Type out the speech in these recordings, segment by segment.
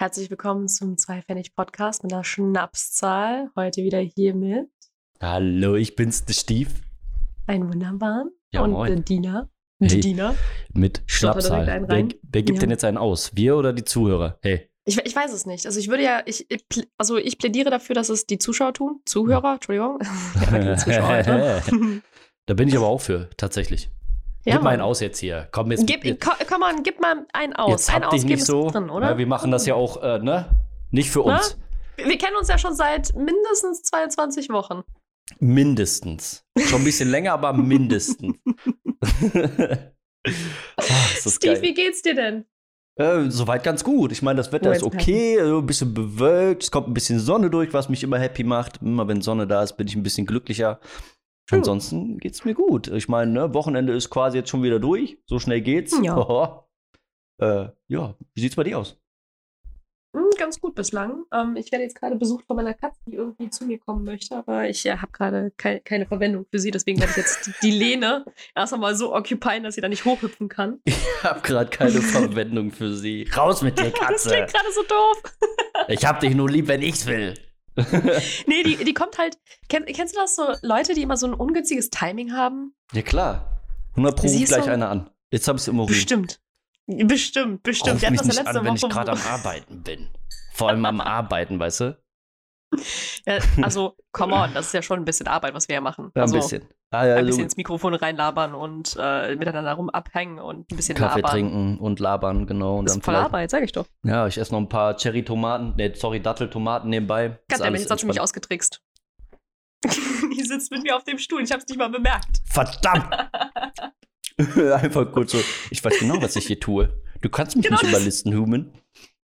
Herzlich willkommen zum Zwei-Pfennig-Podcast mit einer Schnapszahl. Heute wieder hier mit. Hallo, ich bin's, der Stief. Ein wunderbaren. Ja, und moin. der Diener. Hey. Diener. Mit Schnapszahl. Wer, wer gibt Ja. denn jetzt einen aus? Wir oder die Zuhörer? Hey. Ich, ich weiß es nicht. Also ich würde ja, ich, also ich plädiere dafür, dass es die Zuschauer tun. Zuhörer, Entschuldigung. ja, Zuschauer heute. Da bin ich aber auch für, tatsächlich. Ja, Gib mal einen aus jetzt hier. Komm, jetzt. Gib, jetzt, ko- komm mal, gib mal einen aus. jetzt Einen hab dich ausgeben nicht so. drin, oder? Ja, wir machen das ja auch, äh, ne? Nicht für Na? uns. Wir wir kennen uns ja schon seit mindestens 22 Wochen. Mindestens. Schon ein bisschen länger, aber mindestens. ah, ist das Steve, geil. wie geht's dir denn? Äh, soweit ganz gut. Ich meine, das Wetter Oh, ist okay, ein bisschen bewölkt, es kommt ein bisschen Sonne durch, was mich immer happy macht. Immer wenn Sonne da ist, bin ich ein bisschen glücklicher. True. Ansonsten geht's mir gut. Ich meine, ne, Wochenende ist quasi jetzt schon wieder durch. So schnell geht's. Ja. äh, ja, wie sieht's bei dir aus? Hm, ganz gut bislang. Ähm, ich werde jetzt gerade besucht von meiner Katze, die irgendwie zu mir kommen möchte, aber ich äh, habe gerade kei keine Verwendung für sie, deswegen werde ich jetzt die, Lene erst einmal so occupieren, dass sie da nicht hochhüpfen kann. Ich hab gerade keine Verwendung für sie. Raus mit dir, Das Katze. klingt gerade so doof. Ich hab dich nur lieb, wenn ich's will. Nee, die, die kommt halt. Kenn, kennst du das so, Leute, die immer so ein ungünstiges Timing haben? ja, klar. 100 Pro ruft gleich so- einer an. Jetzt hab ich's im Urin. Bestimmt. Bestimmt, bestimmt. Ruf mich nicht an, wenn ich gerade am Arbeiten bin. Vor allem am Arbeiten, weißt du? Ja, also, come on, das ist ja schon ein bisschen Arbeit, was wir hier machen. Ja, ein also, bisschen. Ah, ja, Ein also bisschen ins Mikrofon reinlabern und äh, miteinander rum abhängen und ein bisschen Kaffee labern. trinken und labern, genau. Und Das dann ist voll Arbeit, sag ich doch. Ja, ich esse noch ein paar Cherry-Tomaten, nee, sorry, Datteltomaten nebenbei. Gott, alles jetzt hast du mich ausgetrickst. Die sitzt mit mir auf dem Stuhl, ich hab's nicht mal bemerkt. Verdammt! Einfach kurz so, ich weiß genau, was ich hier tue. Du kannst mich Genau nicht das. überlisten, Human.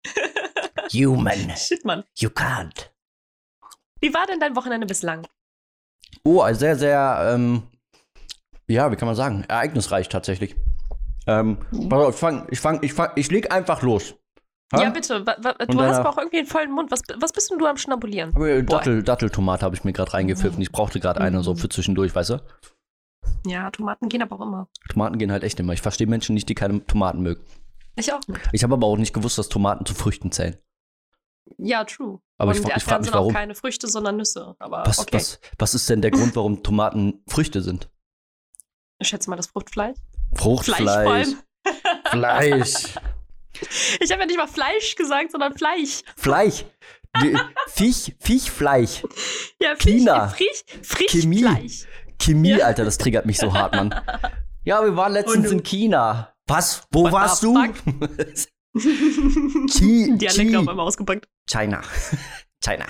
Human, Shit, Mann. you can't. Wie war denn dein Wochenende bislang? Oh, sehr, sehr, ähm, ja, wie kann man sagen, ereignisreich tatsächlich. Ähm, auf, ich fang, ich fang, ich fang, ich leg einfach los. Ha? Ja, bitte. Wa, wa, du hast aber auch irgendwie einen vollen Mund. Was, was bist denn du am Schnabulieren? Äh, Dattel, Datteltomate habe ich mir gerade reingepfiffen. Ich brauchte gerade eine so Mhm. für zwischendurch, weißt du? Ja, Tomaten gehen aber auch immer. Tomaten gehen halt echt immer. Ich verstehe Menschen nicht, die keine Tomaten mögen. Ich auch nicht. Ich habe aber auch nicht gewusst, dass Tomaten zu Früchten zählen. Ja, true. Aber Und ich, ich frage mich, warum. keine Früchte, sondern Nüsse. Aber Was, okay. was, was ist denn der Grund, warum Tomaten Früchte sind? Ich schätze mal das Fruchtfleisch. Fruchtfleisch. Fleisch vor allem. Fleisch. Ich habe ja nicht mal Fleisch gesagt, sondern Fleisch. Fleisch. Viech, Viechfleisch. Ja, China. Frisch, frisch, Chemie. Fleisch. Chemie, Ja. Alter, das triggert mich so hart, Mann. Ja, wir waren letztens du- in China. Was? Wo What warst du? Chi, Dialekt Chi. auf einmal ausgepackt. China. China.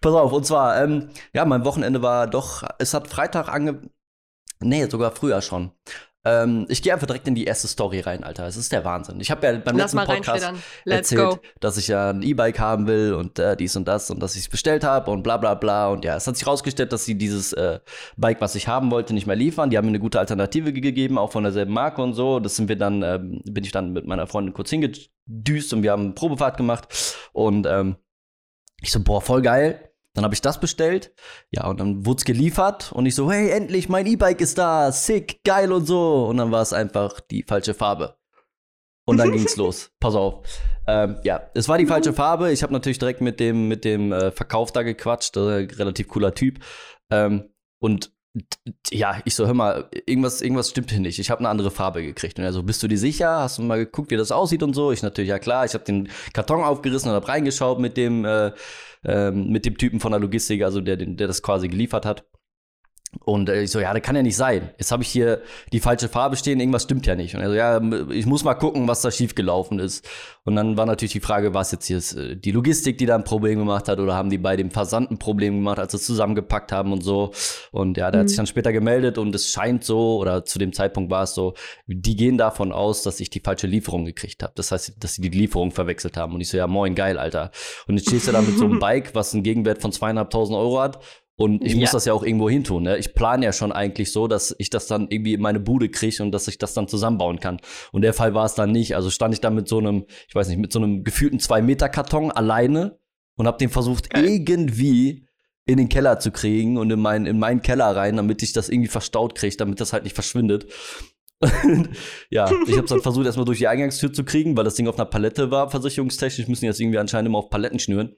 Pass auf, und zwar, ähm, ja, mein Wochenende war doch, es hat Freitag ange. Nee, sogar früher schon. Ähm, ich gehe einfach direkt in die erste Story rein, Alter. Es ist der Wahnsinn. Ich habe ja beim Lass letzten Podcast erzählt, go. dass ich ja ein E-Bike haben will und äh, dies und das und dass ich es bestellt habe und bla bla bla. Und ja, es hat sich rausgestellt, dass sie dieses äh, Bike, was ich haben wollte, nicht mehr liefern. Die haben mir eine gute Alternative ge- gegeben, auch von derselben Marke und so. Das sind wir dann, ähm, bin ich dann mit meiner Freundin kurz hingedüst und wir haben eine Probefahrt gemacht. Und ähm, ich so, boah, voll geil. Dann habe ich das bestellt. Ja, und dann wurde es geliefert. Und ich so, hey, endlich, mein E-Bike ist da. Sick, geil und so. Und dann war es einfach die falsche Farbe. Und dann ging's los. Pass auf. Ähm, ja, es war die falsche Farbe. Ich habe natürlich direkt mit dem, mit dem äh, Verkauf da gequatscht. Äh, relativ cooler Typ. Ähm, und ja, ich so, hör mal, irgendwas, irgendwas stimmt hier nicht. Ich habe eine andere Farbe gekriegt. Und er so, bist du dir sicher? Hast du mal geguckt, wie das aussieht und so? Ich natürlich, ja klar. Ich habe den Karton aufgerissen und habe reingeschaut mit dem, äh, ähm, mit dem Typen von der Logistik, also der, der das quasi geliefert hat. Und äh, ich so, ja, das kann ja nicht sein. Jetzt habe ich hier die falsche Farbe stehen, irgendwas stimmt ja nicht. Und er so, ja, ich muss mal gucken, was da schiefgelaufen ist. Und dann war natürlich die Frage, war es jetzt hier äh, die Logistik, die da ein Problem gemacht hat, oder haben die bei dem Versand ein Problem gemacht, als sie es zusammengepackt haben und so. Und ja, der hat Mhm. sich dann später gemeldet und es scheint so, oder zu dem Zeitpunkt war es so, die gehen davon aus, dass ich die falsche Lieferung gekriegt habe. Das heißt, dass sie die Lieferung verwechselt haben. Und ich so, ja, moin, geil, Alter. Und jetzt stehst du da mit so einem Bike, was einen Gegenwert von zweieinhalbtausend Euro hat. Und ich muss Ja. das ja auch irgendwo hin tun. Ne? Ich plane ja schon eigentlich so, dass ich das dann irgendwie in meine Bude kriege und dass ich das dann zusammenbauen kann. Und der Fall war es dann nicht. Also stand ich dann mit so einem, ich weiß nicht, mit so einem gefühlten Zwei-Meter-Karton alleine und habe den versucht, Geil. irgendwie in den Keller zu kriegen und in meinen, in meinen Keller rein, damit ich das irgendwie verstaut kriege, damit das halt nicht verschwindet. ja, ich habe es dann versucht, erstmal durch die Eingangstür zu kriegen, weil das Ding auf einer Palette war, versicherungstechnisch müssen jetzt irgendwie anscheinend immer auf Paletten schnüren.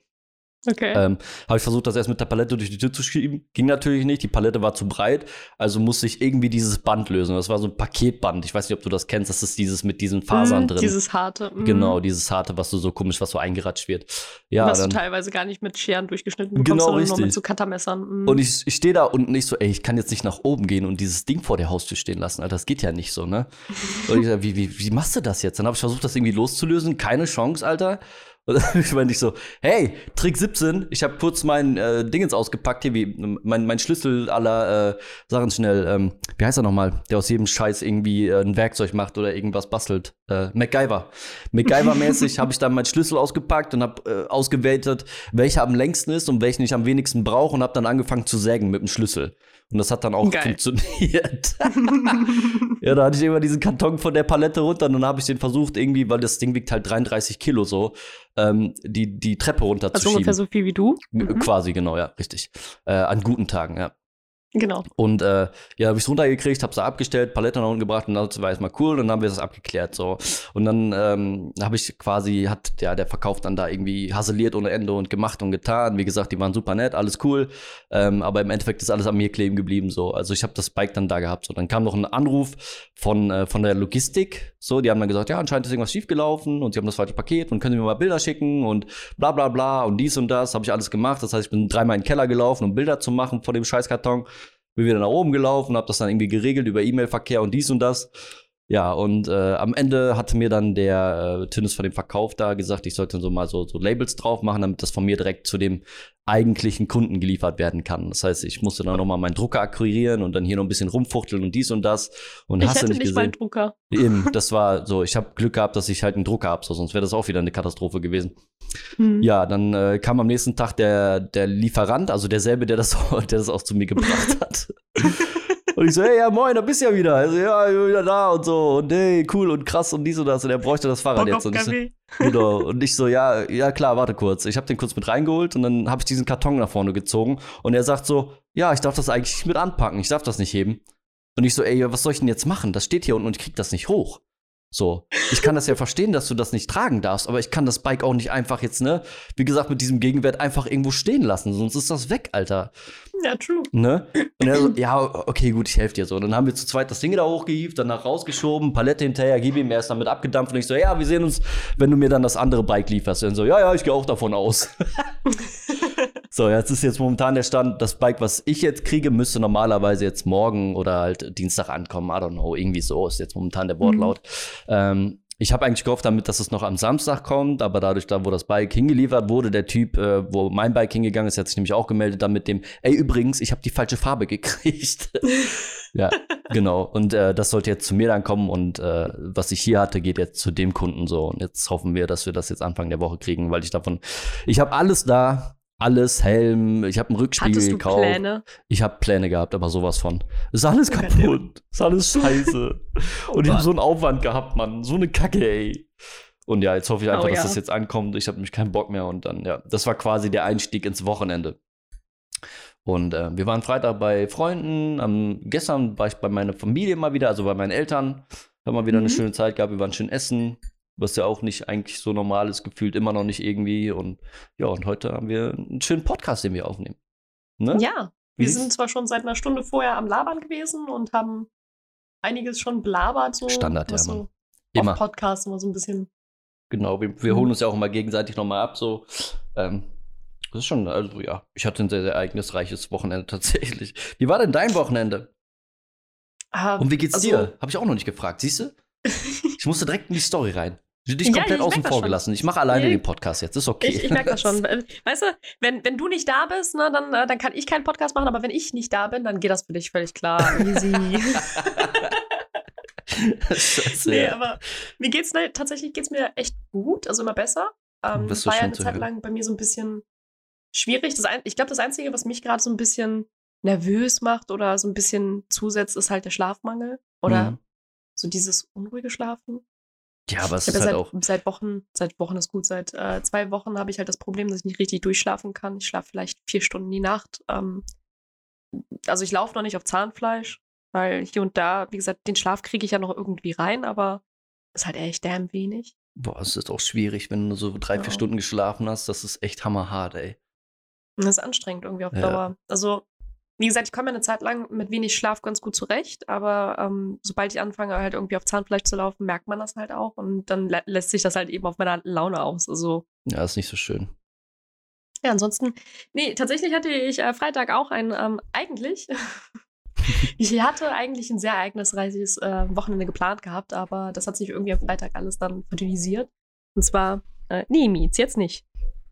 Okay. Ähm, habe ich versucht, das erst mit der Palette durch die Tür zu schieben. Ging natürlich nicht. Die Palette war zu breit. Also musste ich irgendwie dieses Band lösen. Das war so ein Paketband. Ich weiß nicht, ob du das kennst. Das ist dieses mit diesen Fasern Mm, drin. Dieses harte. mm. Genau, dieses harte, was so, so komisch, was so eingeratscht wird. Ja, was dann, du teilweise gar nicht mit Scheren durchgeschnitten bekommst, Genau, sondern nur mit so Cuttermessern. Mm. und ich, ich stehe da und nicht so, ey, ich kann jetzt nicht nach oben gehen und dieses Ding vor der Haustür stehen lassen. Alter, das geht ja nicht so, ne? Und ich sag, wie, wie, wie machst du das jetzt? Dann habe ich versucht, das irgendwie loszulösen. Keine Chance, Alter. Und dann ich meine ich so, hey, Trick 17, ich habe kurz mein äh, Dingens ausgepackt, hier, wie mein, mein Schlüssel aller äh, Sachen schnell, ähm, wie heißt er nochmal, der aus jedem Scheiß irgendwie äh, ein Werkzeug macht oder irgendwas bastelt. Äh, MacGyver. MacGyver-mäßig habe ich dann meinen Schlüssel ausgepackt und habe äh, ausgewertet, welcher am längsten ist und welchen ich am wenigsten brauche und habe dann angefangen zu sägen mit dem Schlüssel. Und das hat dann auch Geil. funktioniert. Ja, da hatte ich immer diesen Karton von der Palette runter und dann habe ich den versucht, irgendwie, weil das Ding wiegt halt 33 Kilo so, ähm, die, die Treppe also runterzuschieben. ungefähr so viel wie du. Mhm. Quasi, genau, ja, richtig. Äh, an guten Tagen, ja. Genau. Und äh, ja, habe ich runtergekriegt, habe sie abgestellt, Palette nach unten gebracht und das war erstmal cool und dann haben wir das abgeklärt so. Und dann ähm, habe ich quasi, hat ja der Verkauf dann da irgendwie haseliert ohne Ende und gemacht und getan. Wie gesagt, die waren super nett, alles cool. Ähm, aber im Endeffekt ist alles an mir kleben geblieben so. Also ich habe das Bike dann da gehabt. So, dann kam noch ein Anruf von, äh, von der Logistik. So, die haben dann gesagt, ja, anscheinend ist irgendwas schiefgelaufen und sie haben das falsche Paket und können Sie mir mal Bilder schicken und bla bla bla und dies und das. Habe ich alles gemacht. Das heißt, ich bin dreimal in den Keller gelaufen, um Bilder zu machen von dem Scheißkarton bin wieder nach oben gelaufen, habe das dann irgendwie geregelt über E-Mail-Verkehr und dies und das. Ja, und äh, am Ende hatte mir dann der äh, Tünnes von dem Verkauf da gesagt, ich sollte so mal so, so Labels drauf machen, damit das von mir direkt zu dem eigentlichen Kunden geliefert werden kann. Das heißt, ich musste dann nochmal meinen Drucker akquirieren und dann hier noch ein bisschen rumfuchteln und dies und das. Und Ich hast du hätte nicht nicht meinen. Drucker. Eben, das war so, ich habe Glück gehabt, dass ich halt einen Drucker habe, so, sonst wäre das auch wieder eine Katastrophe gewesen. Hm. Ja, dann äh, kam am nächsten Tag der, der Lieferant, also derselbe, der das, der das auch zu mir gebracht hat. und ich so, hey, ja, moin, da bist du ja wieder. Also, ja, ich bin wieder da und so. Und hey, cool und krass und dies und das. Und er bräuchte das Fahrrad Bock jetzt. Und ich so, genau. Und ich so, ja, ja, klar, warte kurz. Ich habe den kurz mit reingeholt und dann habe ich diesen Karton nach vorne gezogen. Und er sagt so, ja, ich darf das eigentlich nicht mit anpacken. Ich darf das nicht heben. Und ich so, ey, was soll ich denn jetzt machen? Das steht hier unten und ich krieg das nicht hoch. So, ich kann das ja verstehen, dass du das nicht tragen darfst, aber ich kann das Bike auch nicht einfach jetzt, ne, wie gesagt, mit diesem Gegenwert einfach irgendwo stehen lassen, sonst ist das weg, Alter. Ja, true. Ne? Und er so, ja, okay, gut, ich helfe dir so. Und dann haben wir zu zweit das Ding da hochgehievt, danach rausgeschoben, Palette hinterher, gib ihm, er ist damit abgedampft und ich so, ja, wir sehen uns, wenn du mir dann das andere Bike lieferst. Und so, ja, ja, ich gehe auch davon aus. so, jetzt ist jetzt momentan der Stand, das Bike, was ich jetzt kriege, müsste normalerweise jetzt morgen oder halt Dienstag ankommen. I don't know, irgendwie so ist jetzt momentan der Wortlaut. Ähm, ich habe eigentlich gehofft damit, dass es noch am Samstag kommt, aber dadurch, da wo das Bike hingeliefert wurde, der Typ, äh, wo mein Bike hingegangen ist, hat sich nämlich auch gemeldet dann mit dem, ey übrigens, ich habe die falsche Farbe gekriegt. ja, genau. Und äh, das sollte jetzt zu mir dann kommen und äh, was ich hier hatte, geht jetzt zu dem Kunden so. Und jetzt hoffen wir, dass wir das jetzt Anfang der Woche kriegen, weil ich davon, ich habe alles da. Alles, Helm, ich habe einen Rückspiegel Hattest du gekauft. Pläne? Ich habe Pläne gehabt, aber sowas von. Ist alles kaputt. Ist alles scheiße. Und ich habe so einen Aufwand gehabt, Mann. So eine Kacke, ey. Und ja, jetzt hoffe ich einfach, Oh, dass ja. das jetzt ankommt. Ich habe nämlich keinen Bock mehr. Und dann, ja, das war quasi der Einstieg ins Wochenende. Und äh, wir waren Freitag bei Freunden. Am, gestern war ich bei meiner Familie mal wieder, also bei meinen Eltern. Haben mal wieder eine Mhm. schöne Zeit gehabt. Wir waren schön essen. Was ja auch nicht eigentlich so normal ist, gefühlt immer noch nicht irgendwie. Und ja, und heute haben wir einen schönen Podcast, den wir aufnehmen. Ne? Ja. Wie Wir sieht's- sind zwar schon seit einer Stunde vorher am Labern gewesen und haben einiges schon belabert, so Standard, ja, so Immer. auf Podcast immer so ein bisschen. Genau, wir, wir Mhm. holen uns ja auch immer gegenseitig nochmal ab. So. Ähm, das ist schon, also ja, ich hatte ein sehr, sehr ereignisreiches Wochenende tatsächlich. Wie war denn dein Wochenende? Ah, Und wie geht's also- dir? Habe ich auch noch nicht gefragt, siehst du? Ich musste direkt in die Story rein. Dich Ja, komplett außen vor gelassen. Ich mache alleine Nee. den Podcast jetzt, ist okay. Ich, ich merke das schon. Weißt du, wenn, wenn du nicht da bist, ne, dann, äh, dann kann ich keinen Podcast machen, aber wenn ich nicht da bin, dann geht das für dich völlig klar. Easy. Scheiße, nee, ja. aber mir geht's ne, tatsächlich geht's mir echt gut, also immer besser. Ähm, Das war ja eine Zeit lang bei mir so ein bisschen schwierig. Das ein, ich glaube, das Einzige, was mich gerade so ein bisschen nervös macht oder so ein bisschen zusetzt, ist halt der Schlafmangel. Oder Mhm. so dieses unruhige Schlafen. Ja, aber es ist halt ja auch. seit, seit Wochen, seit Wochen ist gut, seit äh, zwei Wochen habe ich halt das Problem, dass ich nicht richtig durchschlafen kann. Ich schlafe vielleicht vier Stunden die Nacht. Ähm, also ich laufe noch nicht auf Zahnfleisch. weil hier und da, wie gesagt, den Schlaf kriege ich ja noch irgendwie rein, aber ist halt echt damn wenig. Boah, es ist auch schwierig, wenn du so drei, Ja. vier Stunden geschlafen hast. Das ist echt hammerhart, ey. Das ist anstrengend irgendwie auf Ja. Dauer. Also, wie gesagt, ich komme eine Zeit lang mit wenig Schlaf ganz gut zurecht, aber ähm, sobald ich anfange, halt irgendwie auf Zahnfleisch zu laufen, merkt man das halt auch und dann lä lässt sich das halt eben auf meiner Laune aus. Also, Ja, ist nicht so schön. ja, ansonsten, nee, tatsächlich hatte ich äh, Freitag auch ein, ähm, eigentlich, ich hatte eigentlich ein sehr ereignisreiches äh, Wochenende geplant gehabt, aber das hat sich irgendwie am Freitag alles dann verdünnisiert. Und zwar, äh, nee, Mietz, jetzt nicht.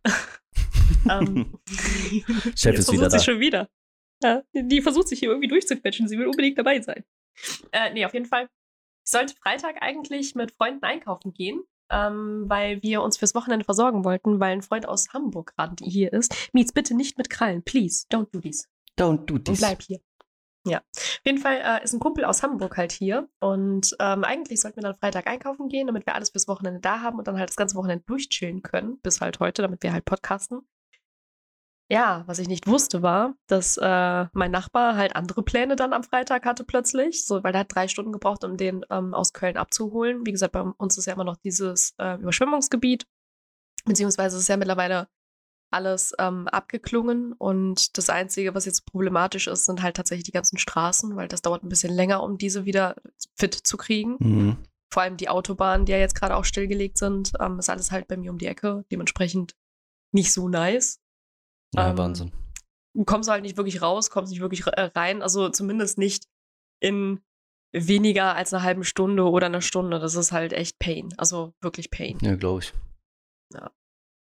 ähm, Chef jetzt ist wieder da. schon wieder. Ja, die versucht sich hier irgendwie durchzuquetschen. Sie will unbedingt dabei sein. Äh, nee, auf jeden Fall. Ich sollte Freitag eigentlich mit Freunden einkaufen gehen, ähm, weil wir uns fürs Wochenende versorgen wollten, weil ein Freund aus Hamburg gerade hier ist. Mietz, bitte nicht mit Krallen. Please, don't do this. Don't do Und this. bleib hier. Ja. Auf jeden Fall äh, ist ein Kumpel aus Hamburg halt hier. Und ähm, eigentlich sollten wir dann Freitag einkaufen gehen, damit wir alles fürs Wochenende da haben und dann halt das ganze Wochenende durchchillen können, bis halt heute, damit wir halt podcasten. Ja, was ich nicht wusste, war, dass äh, mein Nachbar halt andere Pläne dann am Freitag hatte plötzlich, so, weil er hat drei Stunden gebraucht, um den ähm, aus Köln abzuholen. Wie gesagt, bei uns ist ja immer noch dieses äh, Überschwemmungsgebiet, beziehungsweise ist ja mittlerweile alles ähm, abgeklungen und das Einzige, was jetzt problematisch ist, sind halt tatsächlich die ganzen Straßen, weil das dauert ein bisschen länger, um diese wieder fit zu kriegen. Mhm. Vor allem die Autobahnen, die ja jetzt gerade auch stillgelegt sind, ähm, ist alles halt bei mir um die Ecke, dementsprechend nicht so nice. Ja, Ähm, Wahnsinn. Du kommst halt nicht wirklich raus, kommst nicht wirklich äh, rein, also zumindest nicht in weniger als einer halben Stunde oder einer Stunde. Das ist halt echt Pain, also wirklich Pain. Ja, glaube ich.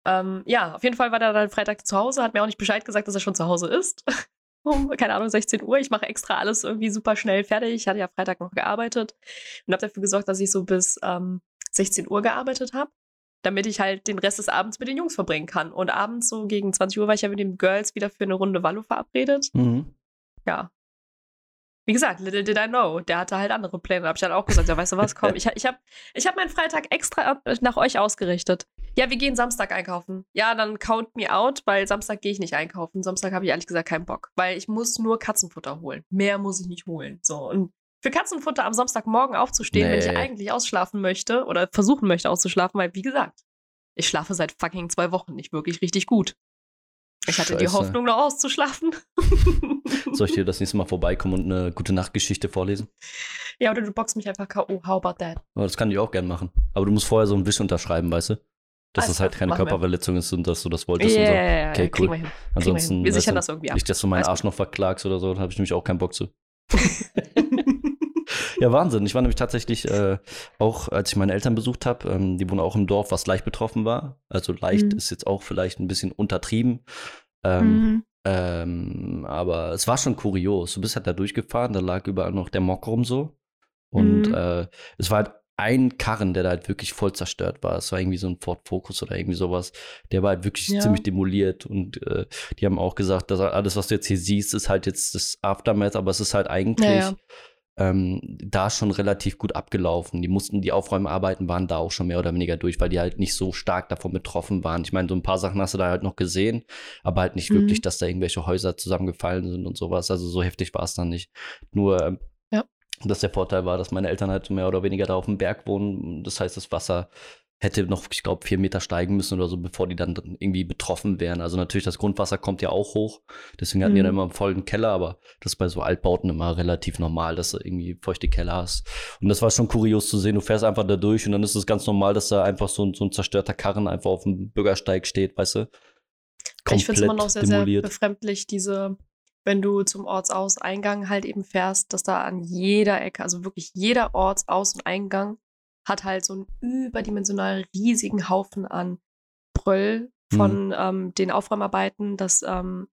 Ähm, ja, auf jeden Fall war der dann Freitag zu Hause, hat mir auch nicht Bescheid gesagt, dass er schon zu Hause ist. um, keine Ahnung, 16 Uhr. Ich mache extra alles irgendwie super schnell fertig. Ich hatte ja Freitag noch gearbeitet und habe dafür gesorgt, dass ich so bis ähm, 16 Uhr gearbeitet habe, damit ich halt den Rest des Abends mit den Jungs verbringen kann. Und abends so gegen 20 Uhr war ich ja mit den Girls wieder für eine Runde Wallo verabredet. Mhm. Ja. Wie gesagt, little did I know, der hatte halt andere Pläne. Da habe ich dann auch gesagt, ja, weißt du was, komm, ich, ich habe ich hab meinen Freitag extra nach euch ausgerichtet. Ja, wir gehen Samstag einkaufen. Ja, dann count me out, weil Samstag gehe ich nicht einkaufen. Samstag habe ich ehrlich gesagt keinen Bock, weil ich muss nur Katzenfutter holen. Mehr muss ich nicht holen. So, und für Katzenfutter am Samstagmorgen aufzustehen, wenn ich Nee. eigentlich ausschlafen möchte oder versuchen möchte auszuschlafen, weil, wie gesagt, ich schlafe seit fucking zwei Wochen nicht wirklich richtig gut. Ich hatte die Scheiße. Hoffnung, noch auszuschlafen. Soll ich dir das nächste Mal vorbeikommen und eine gute Nachtgeschichte vorlesen? Ja, oder du boxst mich einfach K.O. How about that? Aber das kann ich auch gern machen. Aber du musst vorher so einen Wisch unterschreiben, weißt du? Dass Alles das halt keine machen wir. Körperverletzung ist und dass du das Ja, wolltest ja, und so. ja, ja, Okay, kriegen cool. wir, Ansonsten, wir sichern weißt das irgendwie ab. Nicht, dass du meinen Arsch noch verklagst oder so, da habe ich nämlich auch keinen Bock zu. Ja, Wahnsinn. Ich war nämlich tatsächlich äh, auch, als ich meine Eltern besucht habe, ähm, die wohnen auch im Dorf, was leicht betroffen war. Also leicht Mhm. ist jetzt auch vielleicht ein bisschen untertrieben. Ähm, Mhm. ähm, aber es war schon kurios. Du bist halt da durchgefahren, da lag überall noch der Mock rum so. Und Mhm. äh, es war halt ein Karren, der da halt wirklich voll zerstört war. Es war irgendwie so ein Ford Focus oder irgendwie sowas. Der war halt wirklich Ja. ziemlich demoliert. Und äh, die haben auch gesagt, dass alles, was du jetzt hier siehst, ist halt jetzt das Aftermath, aber es ist halt eigentlich Ja, ja. Ähm, da schon relativ gut abgelaufen. Die mussten, die Aufräumarbeiten waren da auch schon mehr oder weniger durch, weil die halt nicht so stark davon betroffen waren. Ich meine, so ein paar Sachen hast du da halt noch gesehen, aber halt nicht Mhm. wirklich, dass da irgendwelche Häuser zusammengefallen sind und sowas. Also so heftig war es dann nicht. Nur, ähm, Ja. dass der Vorteil war, dass meine Eltern halt mehr oder weniger da auf dem Berg wohnen. Das heißt, das Wasser hätte noch, ich glaube, vier Meter steigen müssen oder so, bevor die dann irgendwie betroffen wären. Also natürlich, das Grundwasser kommt ja auch hoch. Deswegen hatten die Mhm. dann immer einen vollen Keller, aber das ist bei so Altbauten immer relativ normal, dass du irgendwie feuchte Keller hast. Und das war schon kurios zu sehen. Du fährst einfach da durch und dann ist es ganz normal, dass da einfach so ein, so ein zerstörter Karren einfach auf dem Bürgersteig steht, weißt du? ich finde es immer noch sehr, sehr demoliert. befremdlich, diese, wenn du zum Ortsauseingang halt eben fährst, dass da an jeder Ecke, also wirklich jeder Ortsaus- und Eingang hat halt so einen überdimensional riesigen Haufen an Bröll von ähm, den Aufräumarbeiten, dass ähm,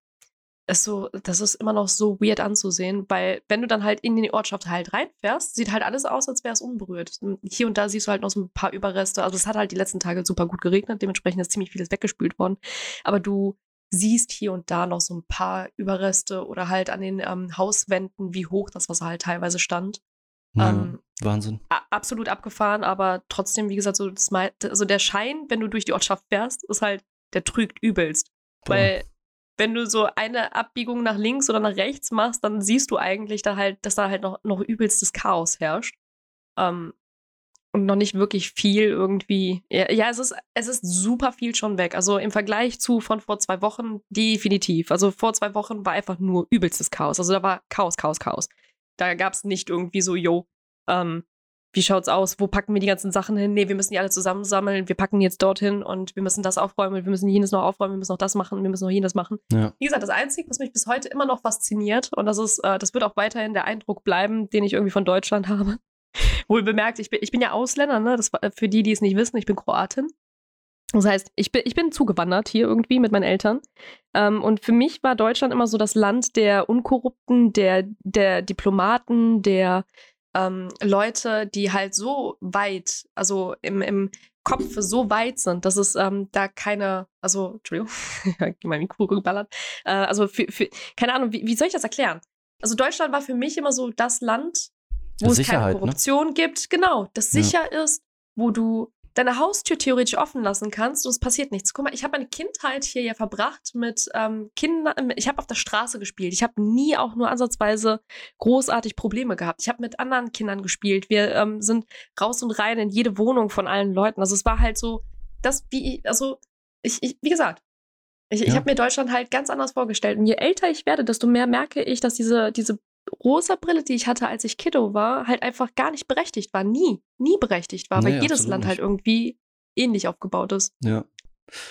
es so, das ist immer noch so weird anzusehen, weil wenn du dann halt in die Ortschaft halt reinfährst, sieht halt alles aus, als wäre es unberührt. Hier und da siehst du halt noch so ein paar Überreste. Also es hat halt die letzten Tage super gut geregnet, dementsprechend ist ziemlich vieles weggespült worden. Aber du siehst hier und da noch so ein paar Überreste oder halt an den ähm, Hauswänden, wie hoch das Wasser halt teilweise stand. Ja, ähm, Wahnsinn. Absolut abgefahren, aber trotzdem, wie gesagt, so das, also der Schein, wenn du durch die Ortschaft fährst, ist halt, der trügt übelst. Boah. Weil wenn du so eine Abbiegung nach links oder nach rechts machst, dann siehst du eigentlich da halt, dass da halt noch, noch übelstes Chaos herrscht. Ähm, und noch nicht wirklich viel irgendwie. Ja, ja, es, ist, es ist super viel schon weg. Also im Vergleich zu von vor zwei Wochen definitiv. Also vor zwei Wochen war einfach nur übelstes Chaos. Also da war Chaos, Chaos, Chaos. Da gab es nicht irgendwie so, yo, ähm, wie schaut's aus? Wo packen wir die ganzen Sachen hin? Nee, wir müssen die alle zusammensammeln. Wir packen jetzt dorthin und wir müssen das aufräumen. Wir müssen jenes noch aufräumen. Wir müssen noch das machen. Wir müssen noch jenes machen. Ja. Wie gesagt, das Einzige, was mich bis heute immer noch fasziniert, und das ist, äh, das wird auch weiterhin der Eindruck bleiben, den ich irgendwie von Deutschland habe, Wohl bemerkt, ich bin, ich bin ja Ausländer, ne? Das war äh, für die, die es nicht wissen, ich bin Kroatin. Das heißt, ich bin, ich bin zugewandert hier irgendwie mit meinen Eltern. Ähm, und für mich war Deutschland immer so das Land der Unkorrupten, der, der Diplomaten, der ähm, Leute, die halt so weit, also im, im Kopf so weit sind, dass es ähm, da keine, also, Entschuldigung, mein Mikro geballert. Äh, also, für, für, keine Ahnung, wie, wie soll ich das erklären? Also, Deutschland war für mich immer so das Land, wo es keine ne? Korruption gibt, genau, das Ja. sicher ist, wo du deine Haustür theoretisch offen lassen kannst und es passiert nichts. Guck mal, ich habe meine Kindheit hier ja verbracht mit ähm, Kindern. Ich habe auf der Straße gespielt. Ich habe nie auch nur ansatzweise großartig Probleme gehabt. Ich habe mit anderen Kindern gespielt. Wir ähm, sind raus und rein in jede Wohnung von allen Leuten. Also es war halt so, das wie, ich- also ich, ich wie gesagt, ich, ich Ja. habe mir Deutschland halt ganz anders vorgestellt. Und je älter ich werde, desto mehr merke ich, dass diese, diese rosa Brille, die ich hatte, als ich Kiddo war, halt einfach gar nicht berechtigt war. Nie. Nie berechtigt war, weil Nee, jedes Land halt irgendwie ähnlich aufgebaut ist. Ja.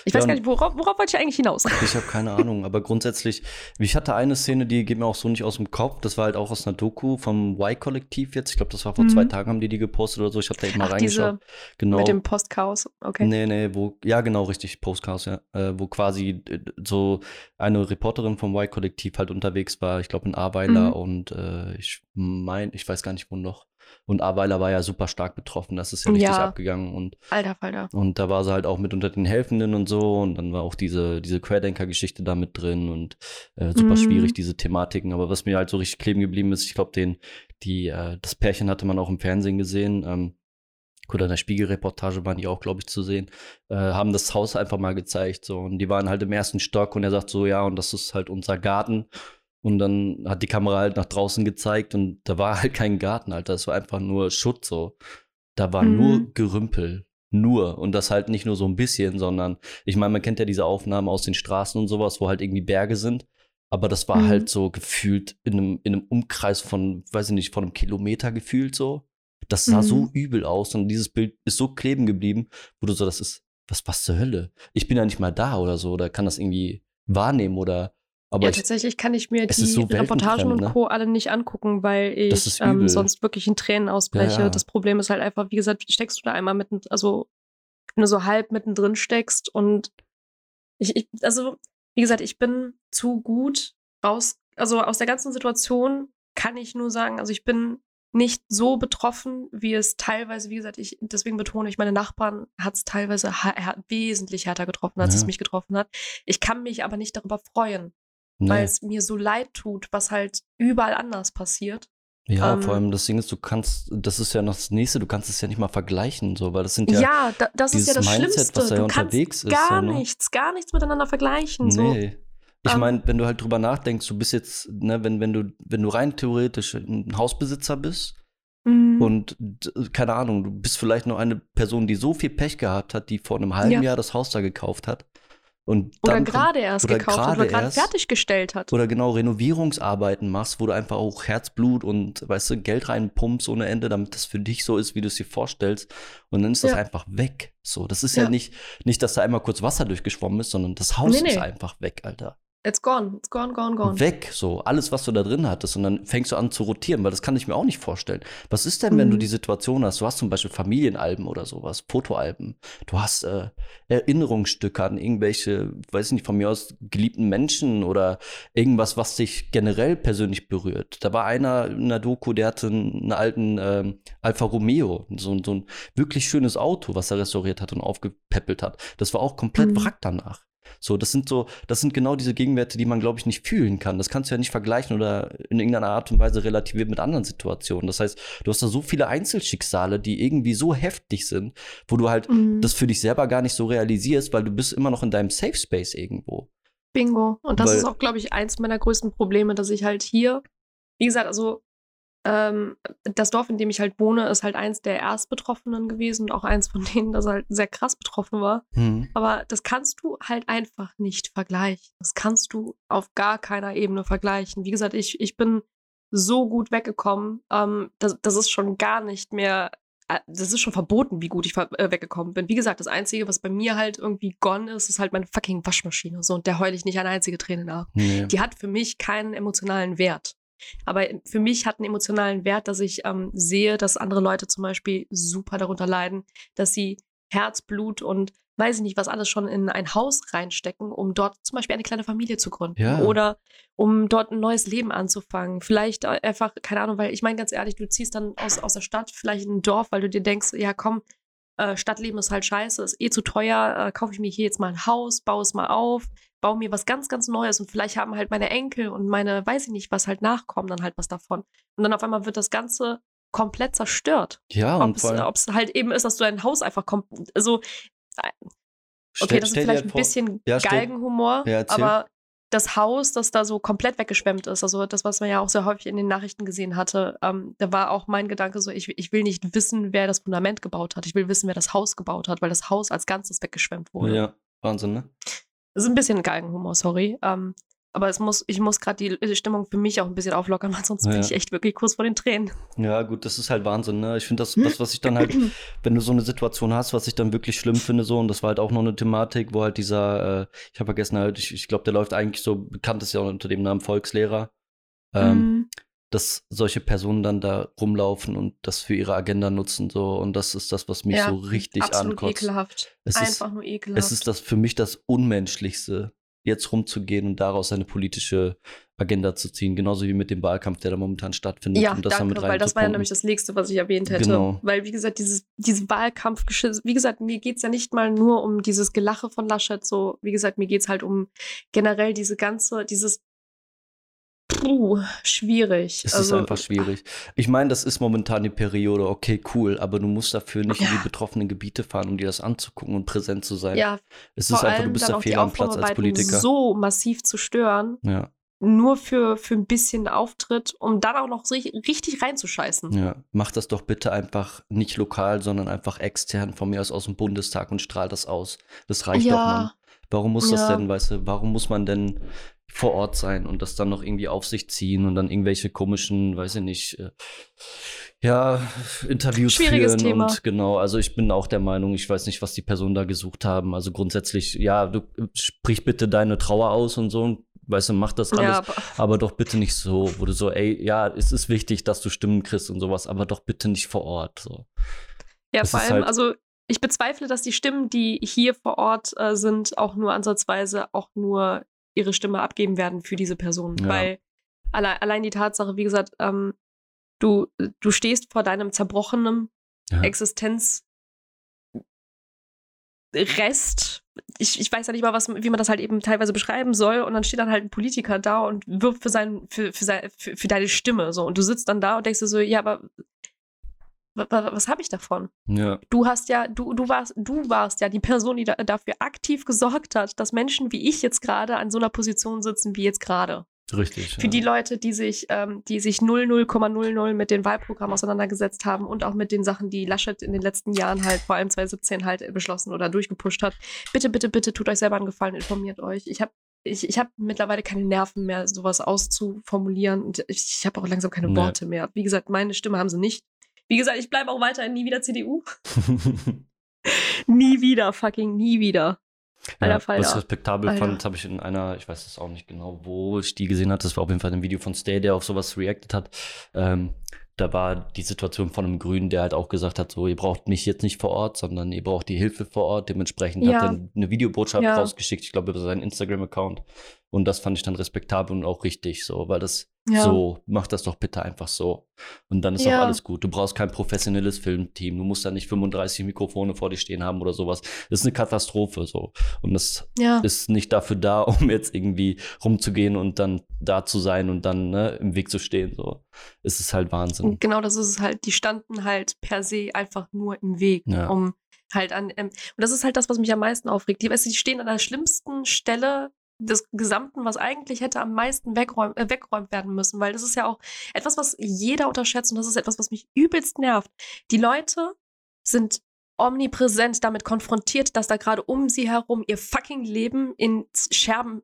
Ich Ja, weiß gar nicht, worauf, worauf wollte ich eigentlich hinaus? Ich habe keine Ahnung, aber grundsätzlich, ich hatte eine Szene, die geht mir auch so nicht aus dem Kopf. Das war halt auch aus einer Doku vom Y-Kollektiv jetzt. Ich glaube, das war vor Mhm. zwei Tagen, haben die die gepostet oder so. Ich habe da eben mal reingeschaut. Genau. mit dem Postchaos. Okay. Nee, nee, wo, ja, genau, richtig, Postcast, ja. Äh, wo quasi äh, so eine Reporterin vom Y-Kollektiv halt unterwegs war, ich glaube in Ahrweiler Mhm. und äh, ich mein, ich weiß gar nicht wo noch. Und Ahrweiler war ja super stark betroffen, das ist ja richtig Ja. abgegangen und, Alter Falter. und da war sie halt auch mit unter den Helfenden und so und dann war auch diese, diese Querdenker-Geschichte da mit drin und äh, super Mhm. schwierig, diese Thematiken. Aber was mir halt so richtig kleben geblieben ist, ich glaube, den, die, äh, das Pärchen hatte man auch im Fernsehen gesehen, ähm, oder in der Spiegelreportage waren die auch, glaube ich, zu sehen, äh, haben das Haus einfach mal gezeigt. So. Und die waren halt im ersten Stock und er sagt so, ja, und das ist halt unser Garten. Und dann hat die Kamera halt nach draußen gezeigt und da war halt kein Garten, Alter. Es war einfach nur Schutt so. Da war Mhm. nur Gerümpel. Nur. Und das halt nicht nur so ein bisschen, sondern ich meine, man kennt ja diese Aufnahmen aus den Straßen und sowas, wo halt irgendwie Berge sind. Aber das war Mhm. halt so gefühlt in einem, in einem Umkreis von, weiß ich nicht, von einem Kilometer gefühlt so. Das sah Mhm. so übel aus und dieses Bild ist so kleben geblieben, wo du so, das ist, was, was zur Hölle? Ich bin ja nicht mal da oder so, oder kann das irgendwie wahrnehmen oder, aber ja, ich, tatsächlich kann ich mir die so Reportagen und ne? Co. alle nicht angucken, weil ich ähm, sonst wirklich in Tränen ausbreche. Ja, ja. Das Problem ist halt einfach, wie gesagt, steckst du da einmal mitten, also nur so halb mittendrin steckst und ich, ich, also, wie gesagt, ich bin zu gut raus, also aus der ganzen Situation kann ich nur sagen, also ich bin nicht so betroffen, wie es teilweise, wie gesagt, ich, deswegen betone ich, meine Nachbarn hat es teilweise wesentlich härter getroffen, als Ja. es mich getroffen hat. Ich kann mich aber nicht darüber freuen, nee. weil es mir so leid tut, was halt überall anders passiert. Ja, Ähm, vor allem das Ding ist, du kannst, das ist ja noch das nächste, du kannst es ja nicht mal vergleichen, so, weil das sind Ja, ja, da, das ist ja das Mindset, Schlimmste. was da ja du kannst unterwegs ist, gar so, ne? nichts, gar nichts miteinander vergleichen. So. nee. Ich Ähm, meine, wenn du halt drüber nachdenkst, du bist jetzt, ne, wenn, wenn du, wenn du rein theoretisch ein Hausbesitzer bist Mhm. und keine Ahnung, du bist vielleicht noch eine Person, die so viel Pech gehabt hat, die vor einem halben Ja. Jahr das Haus da gekauft hat. Und oder gerade erst oder gekauft hat oder gerade fertiggestellt hat. Oder genau Renovierungsarbeiten machst, wo du einfach auch Herzblut und, weißt du, Geld reinpumpst ohne Ende, damit das für dich so ist, wie du es dir vorstellst. Und dann ist das Ja. einfach weg. So, das ist ja, Ja. nicht, nicht, dass da einmal kurz Wasser durchgeschwommen ist, sondern das Haus Nee, nee. ist einfach weg, Alter. It's gone, it's gone, gone, gone. Weg, so, alles, was du da drin hattest. Und dann fängst du an zu rotieren, weil das kann ich mir auch nicht vorstellen. Was ist denn, wenn du Mhm. die Situation hast, du hast zum Beispiel Familienalben oder sowas, Fotoalben, du hast äh, Erinnerungsstücke an irgendwelche, weiß ich nicht, von mir aus geliebten Menschen oder irgendwas, was dich generell persönlich berührt. Da war einer in der Doku, der hatte einen, alten ähm, Alfa Romeo, so, so ein wirklich schönes Auto, was er restauriert hat und aufgepäppelt hat. Das war auch komplett Mhm. Wrack danach. So, das sind so, das sind genau diese Gegenwerte, die man, glaube ich, nicht fühlen kann. Das kannst du ja nicht vergleichen oder in irgendeiner Art und Weise relativieren mit anderen Situationen. Das heißt, du hast da so viele Einzelschicksale, die irgendwie so heftig sind, wo du halt Mhm. das für dich selber gar nicht so realisierst, weil du bist immer noch in deinem Safe Space irgendwo. Bingo. Und das Weil- ist auch, glaube ich, eins meiner größten Probleme, dass ich halt hier, wie gesagt, also ähm, das Dorf, in dem ich halt wohne, ist halt eins der Erstbetroffenen gewesen und auch eins von denen, das halt sehr krass betroffen war. Hm. Aber das kannst du halt einfach nicht vergleichen. Das kannst du auf gar keiner Ebene vergleichen. Wie gesagt, ich, ich bin so gut weggekommen. Ähm, das, das ist schon gar nicht mehr, äh, das ist schon verboten, wie gut ich äh, weggekommen bin. Wie gesagt, das Einzige, was bei mir halt irgendwie gone ist, ist halt meine fucking Waschmaschine. So, und der heule ich nicht eine einzige Träne nach. Nee. Die hat für mich keinen emotionalen Wert. Aber für mich hat einen emotionalen Wert, dass ich ähm, sehe, dass andere Leute zum Beispiel super darunter leiden, dass sie Herzblut und weiß ich nicht, was alles schon in ein Haus reinstecken, um dort zum Beispiel eine kleine Familie zu gründen. Ja. Oder um dort ein neues Leben anzufangen. Vielleicht äh, einfach, keine Ahnung, weil ich meine ganz ehrlich, du ziehst dann aus, aus der Stadt vielleicht in ein Dorf, weil du dir denkst, ja komm, äh, Stadtleben ist halt scheiße, ist eh zu teuer, äh, kaufe ich mir hier jetzt mal ein Haus, baue es mal auf, baue mir was ganz, ganz Neues und vielleicht haben halt meine Enkel und meine, weiß ich nicht, was halt nachkommen, dann halt was davon. Und dann auf einmal wird das Ganze komplett zerstört. Ja, Ob und ob es halt eben ist, dass du dein Haus einfach kommt. Also, okay, stell- das ist vielleicht halt ein bisschen Ja, Galgenhumor, Ja, aber das Haus, das da so komplett weggeschwemmt ist, also das, was man ja auch sehr häufig in den Nachrichten gesehen hatte, ähm, da war auch mein Gedanke so, ich, ich will nicht wissen, wer das Fundament gebaut hat. Ich will wissen, wer das Haus gebaut hat, weil das Haus als Ganzes weggeschwemmt wurde. Ja, Wahnsinn, ne? Das ist ein bisschen Galgenhumor, sorry. Ähm, aber es muss, ich muss gerade die die Stimmung für mich auch ein bisschen auflockern, weil sonst bin Ja. ich echt wirklich kurz vor den Tränen. Ja, gut, das ist halt Wahnsinn, ne? Ich finde das, das, was ich dann halt, wenn du so eine Situation hast, was ich dann wirklich schlimm finde, so, und das war halt auch noch eine Thematik, wo halt dieser, äh, ich habe vergessen halt, ich, ich glaube, der läuft eigentlich so, bekannt ist ja auch unter dem Namen Volkslehrer, ähm, Mhm. Dass solche Personen dann da rumlaufen und das für ihre Agenda nutzen, so, und das ist das, was mich Ja, so richtig Absolut ankotzt. ekelhaft. Es ist- Einfach nur ekelhaft. Es ist das für mich das Unmenschlichste, jetzt rumzugehen und daraus eine politische Agenda zu ziehen, genauso wie mit dem Wahlkampf, der da momentan stattfindet. Ja, um das danke, weil das war ja nämlich das nächste, was ich erwähnt hätte. Genau. Weil, wie gesagt, dieses, dieses Wahlkampfgeschiss, wie gesagt, mir geht es ja nicht mal nur um dieses Gelache von Laschet, so, wie gesagt, mir geht es halt um generell diese ganze, dieses Puh, schwierig. Es also, ist einfach schwierig. Ich meine, das ist momentan die Periode, okay, cool, aber du musst dafür nicht in Ja. die betroffenen Gebiete fahren, um dir das anzugucken und präsent zu sein. Ja, es ist einfach, du bist dann da auch die fehl am Platz als Politiker. so massiv zu stören, Ja, nur für, für ein bisschen Auftritt, um dann auch noch ri- richtig reinzuscheißen. ja. Mach das doch bitte einfach nicht lokal, sondern einfach extern von mir aus aus dem Bundestag und strahl das aus. Das reicht doch, Mann. Warum muss das Ja. denn, weißt du, warum muss man denn vor Ort sein und das dann noch irgendwie auf sich ziehen und dann irgendwelche komischen, weiß ich nicht, äh, ja, Interviews Schwieriges führen Thema. und genau, also ich bin auch der Meinung, ich weiß nicht, was die Personen da gesucht haben. Also grundsätzlich, ja, du äh, sprich bitte deine Trauer aus und so und weißt du, mach das alles, Ja, aber, aber doch bitte nicht so, wo du so, ey, ja, es ist wichtig, dass du Stimmen kriegst und sowas, aber doch bitte nicht vor Ort. So. ja es vor allem, halt- also ich bezweifle, dass die Stimmen, die hier vor Ort äh, sind, auch nur ansatzweise auch nur ihre Stimme abgeben werden für diese Person. Ja. Weil alle, allein die Tatsache, wie gesagt, ähm, du, du stehst vor deinem zerbrochenen Ja. Existenz. Rest, ich, ich weiß ja nicht mal, was, wie man das halt eben teilweise beschreiben soll. Und dann steht dann halt ein Politiker da und wirbt für, sein, für, für, sein, für, für deine Stimme. So. Und du sitzt dann da und denkst dir so, ja, aber was habe ich davon? Ja, Du hast ja, du, du warst, du warst ja die Person, die da, dafür aktiv gesorgt hat, dass Menschen wie ich jetzt gerade an so einer Position sitzen wie jetzt gerade. richtig. Für ja. die Leute, die sich, ähm, die sich 00,00 mit den Wahlprogrammen auseinandergesetzt haben und auch mit den Sachen, die Laschet in den letzten Jahren halt, vor allem 2017 halt beschlossen oder durchgepusht hat. Bitte, bitte, bitte tut euch selber einen Gefallen, informiert euch. Ich habe ich, ich hab mittlerweile keine Nerven mehr, sowas auszuformulieren und ich, ich habe auch langsam keine Nee. Worte mehr. Wie gesagt, meine Stimme haben sie nicht. Wie gesagt, ich bleibe auch weiterhin nie wieder CDU. Nie wieder, fucking nie wieder. Ja, Falter. was ich respektabel Alter. fand, habe ich in einer, ich weiß es auch nicht genau, wo ich die gesehen hatte, das war auf jeden Fall ein Video von Stay, der auf sowas reacted hat. Ähm, da war die Situation von einem Grünen, der halt auch gesagt hat, so, ihr braucht mich jetzt nicht vor Ort, sondern ihr braucht die Hilfe vor Ort. Dementsprechend Ja. hat er eine Videobotschaft Ja. rausgeschickt, ich glaube über seinen Instagram-Account. Und das fand ich dann respektabel und auch richtig so, weil das Ja. so, mach das doch bitte einfach so. Und dann ist Ja. auch alles gut. Du brauchst kein professionelles Filmteam. Du musst da nicht 35 Mikrofone vor dir stehen haben oder sowas. Das ist eine Katastrophe so. Und das Ja. ist nicht dafür da, um jetzt irgendwie rumzugehen und dann da zu sein und dann ne, im Weg zu stehen. So. Es ist halt Wahnsinn. Und genau das ist es halt. Die standen halt per se einfach nur im Weg, um halt an. Ähm, und das ist halt das, was mich am meisten aufregt. Die, weißt du, die stehen an der schlimmsten Stelle des Gesamten, was eigentlich hätte am meisten wegräum, äh, weggeräumt werden müssen, weil das ist ja auch etwas, was jeder unterschätzt und das ist etwas, was mich übelst nervt. Die Leute sind omnipräsent damit konfrontiert, dass da gerade um sie herum ihr fucking Leben in Scherben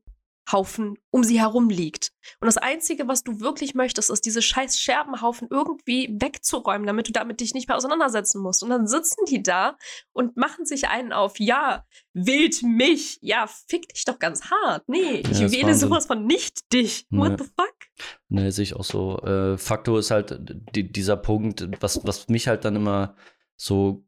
Haufen um sie herum liegt. Und das Einzige, was du wirklich möchtest, ist diese scheiß Scherbenhaufen irgendwie wegzuräumen, damit du damit dich nicht mehr auseinandersetzen musst. Und dann sitzen die da und machen sich einen auf, ja, wählt mich. Ja, fick dich doch ganz hart. Nee, ich ja, wähle Wahnsinn. sowas von nicht dich. What nee. the fuck? Nee, sehe ich auch so. Äh, Faktor ist halt die, dieser Punkt, was, was mich halt dann immer so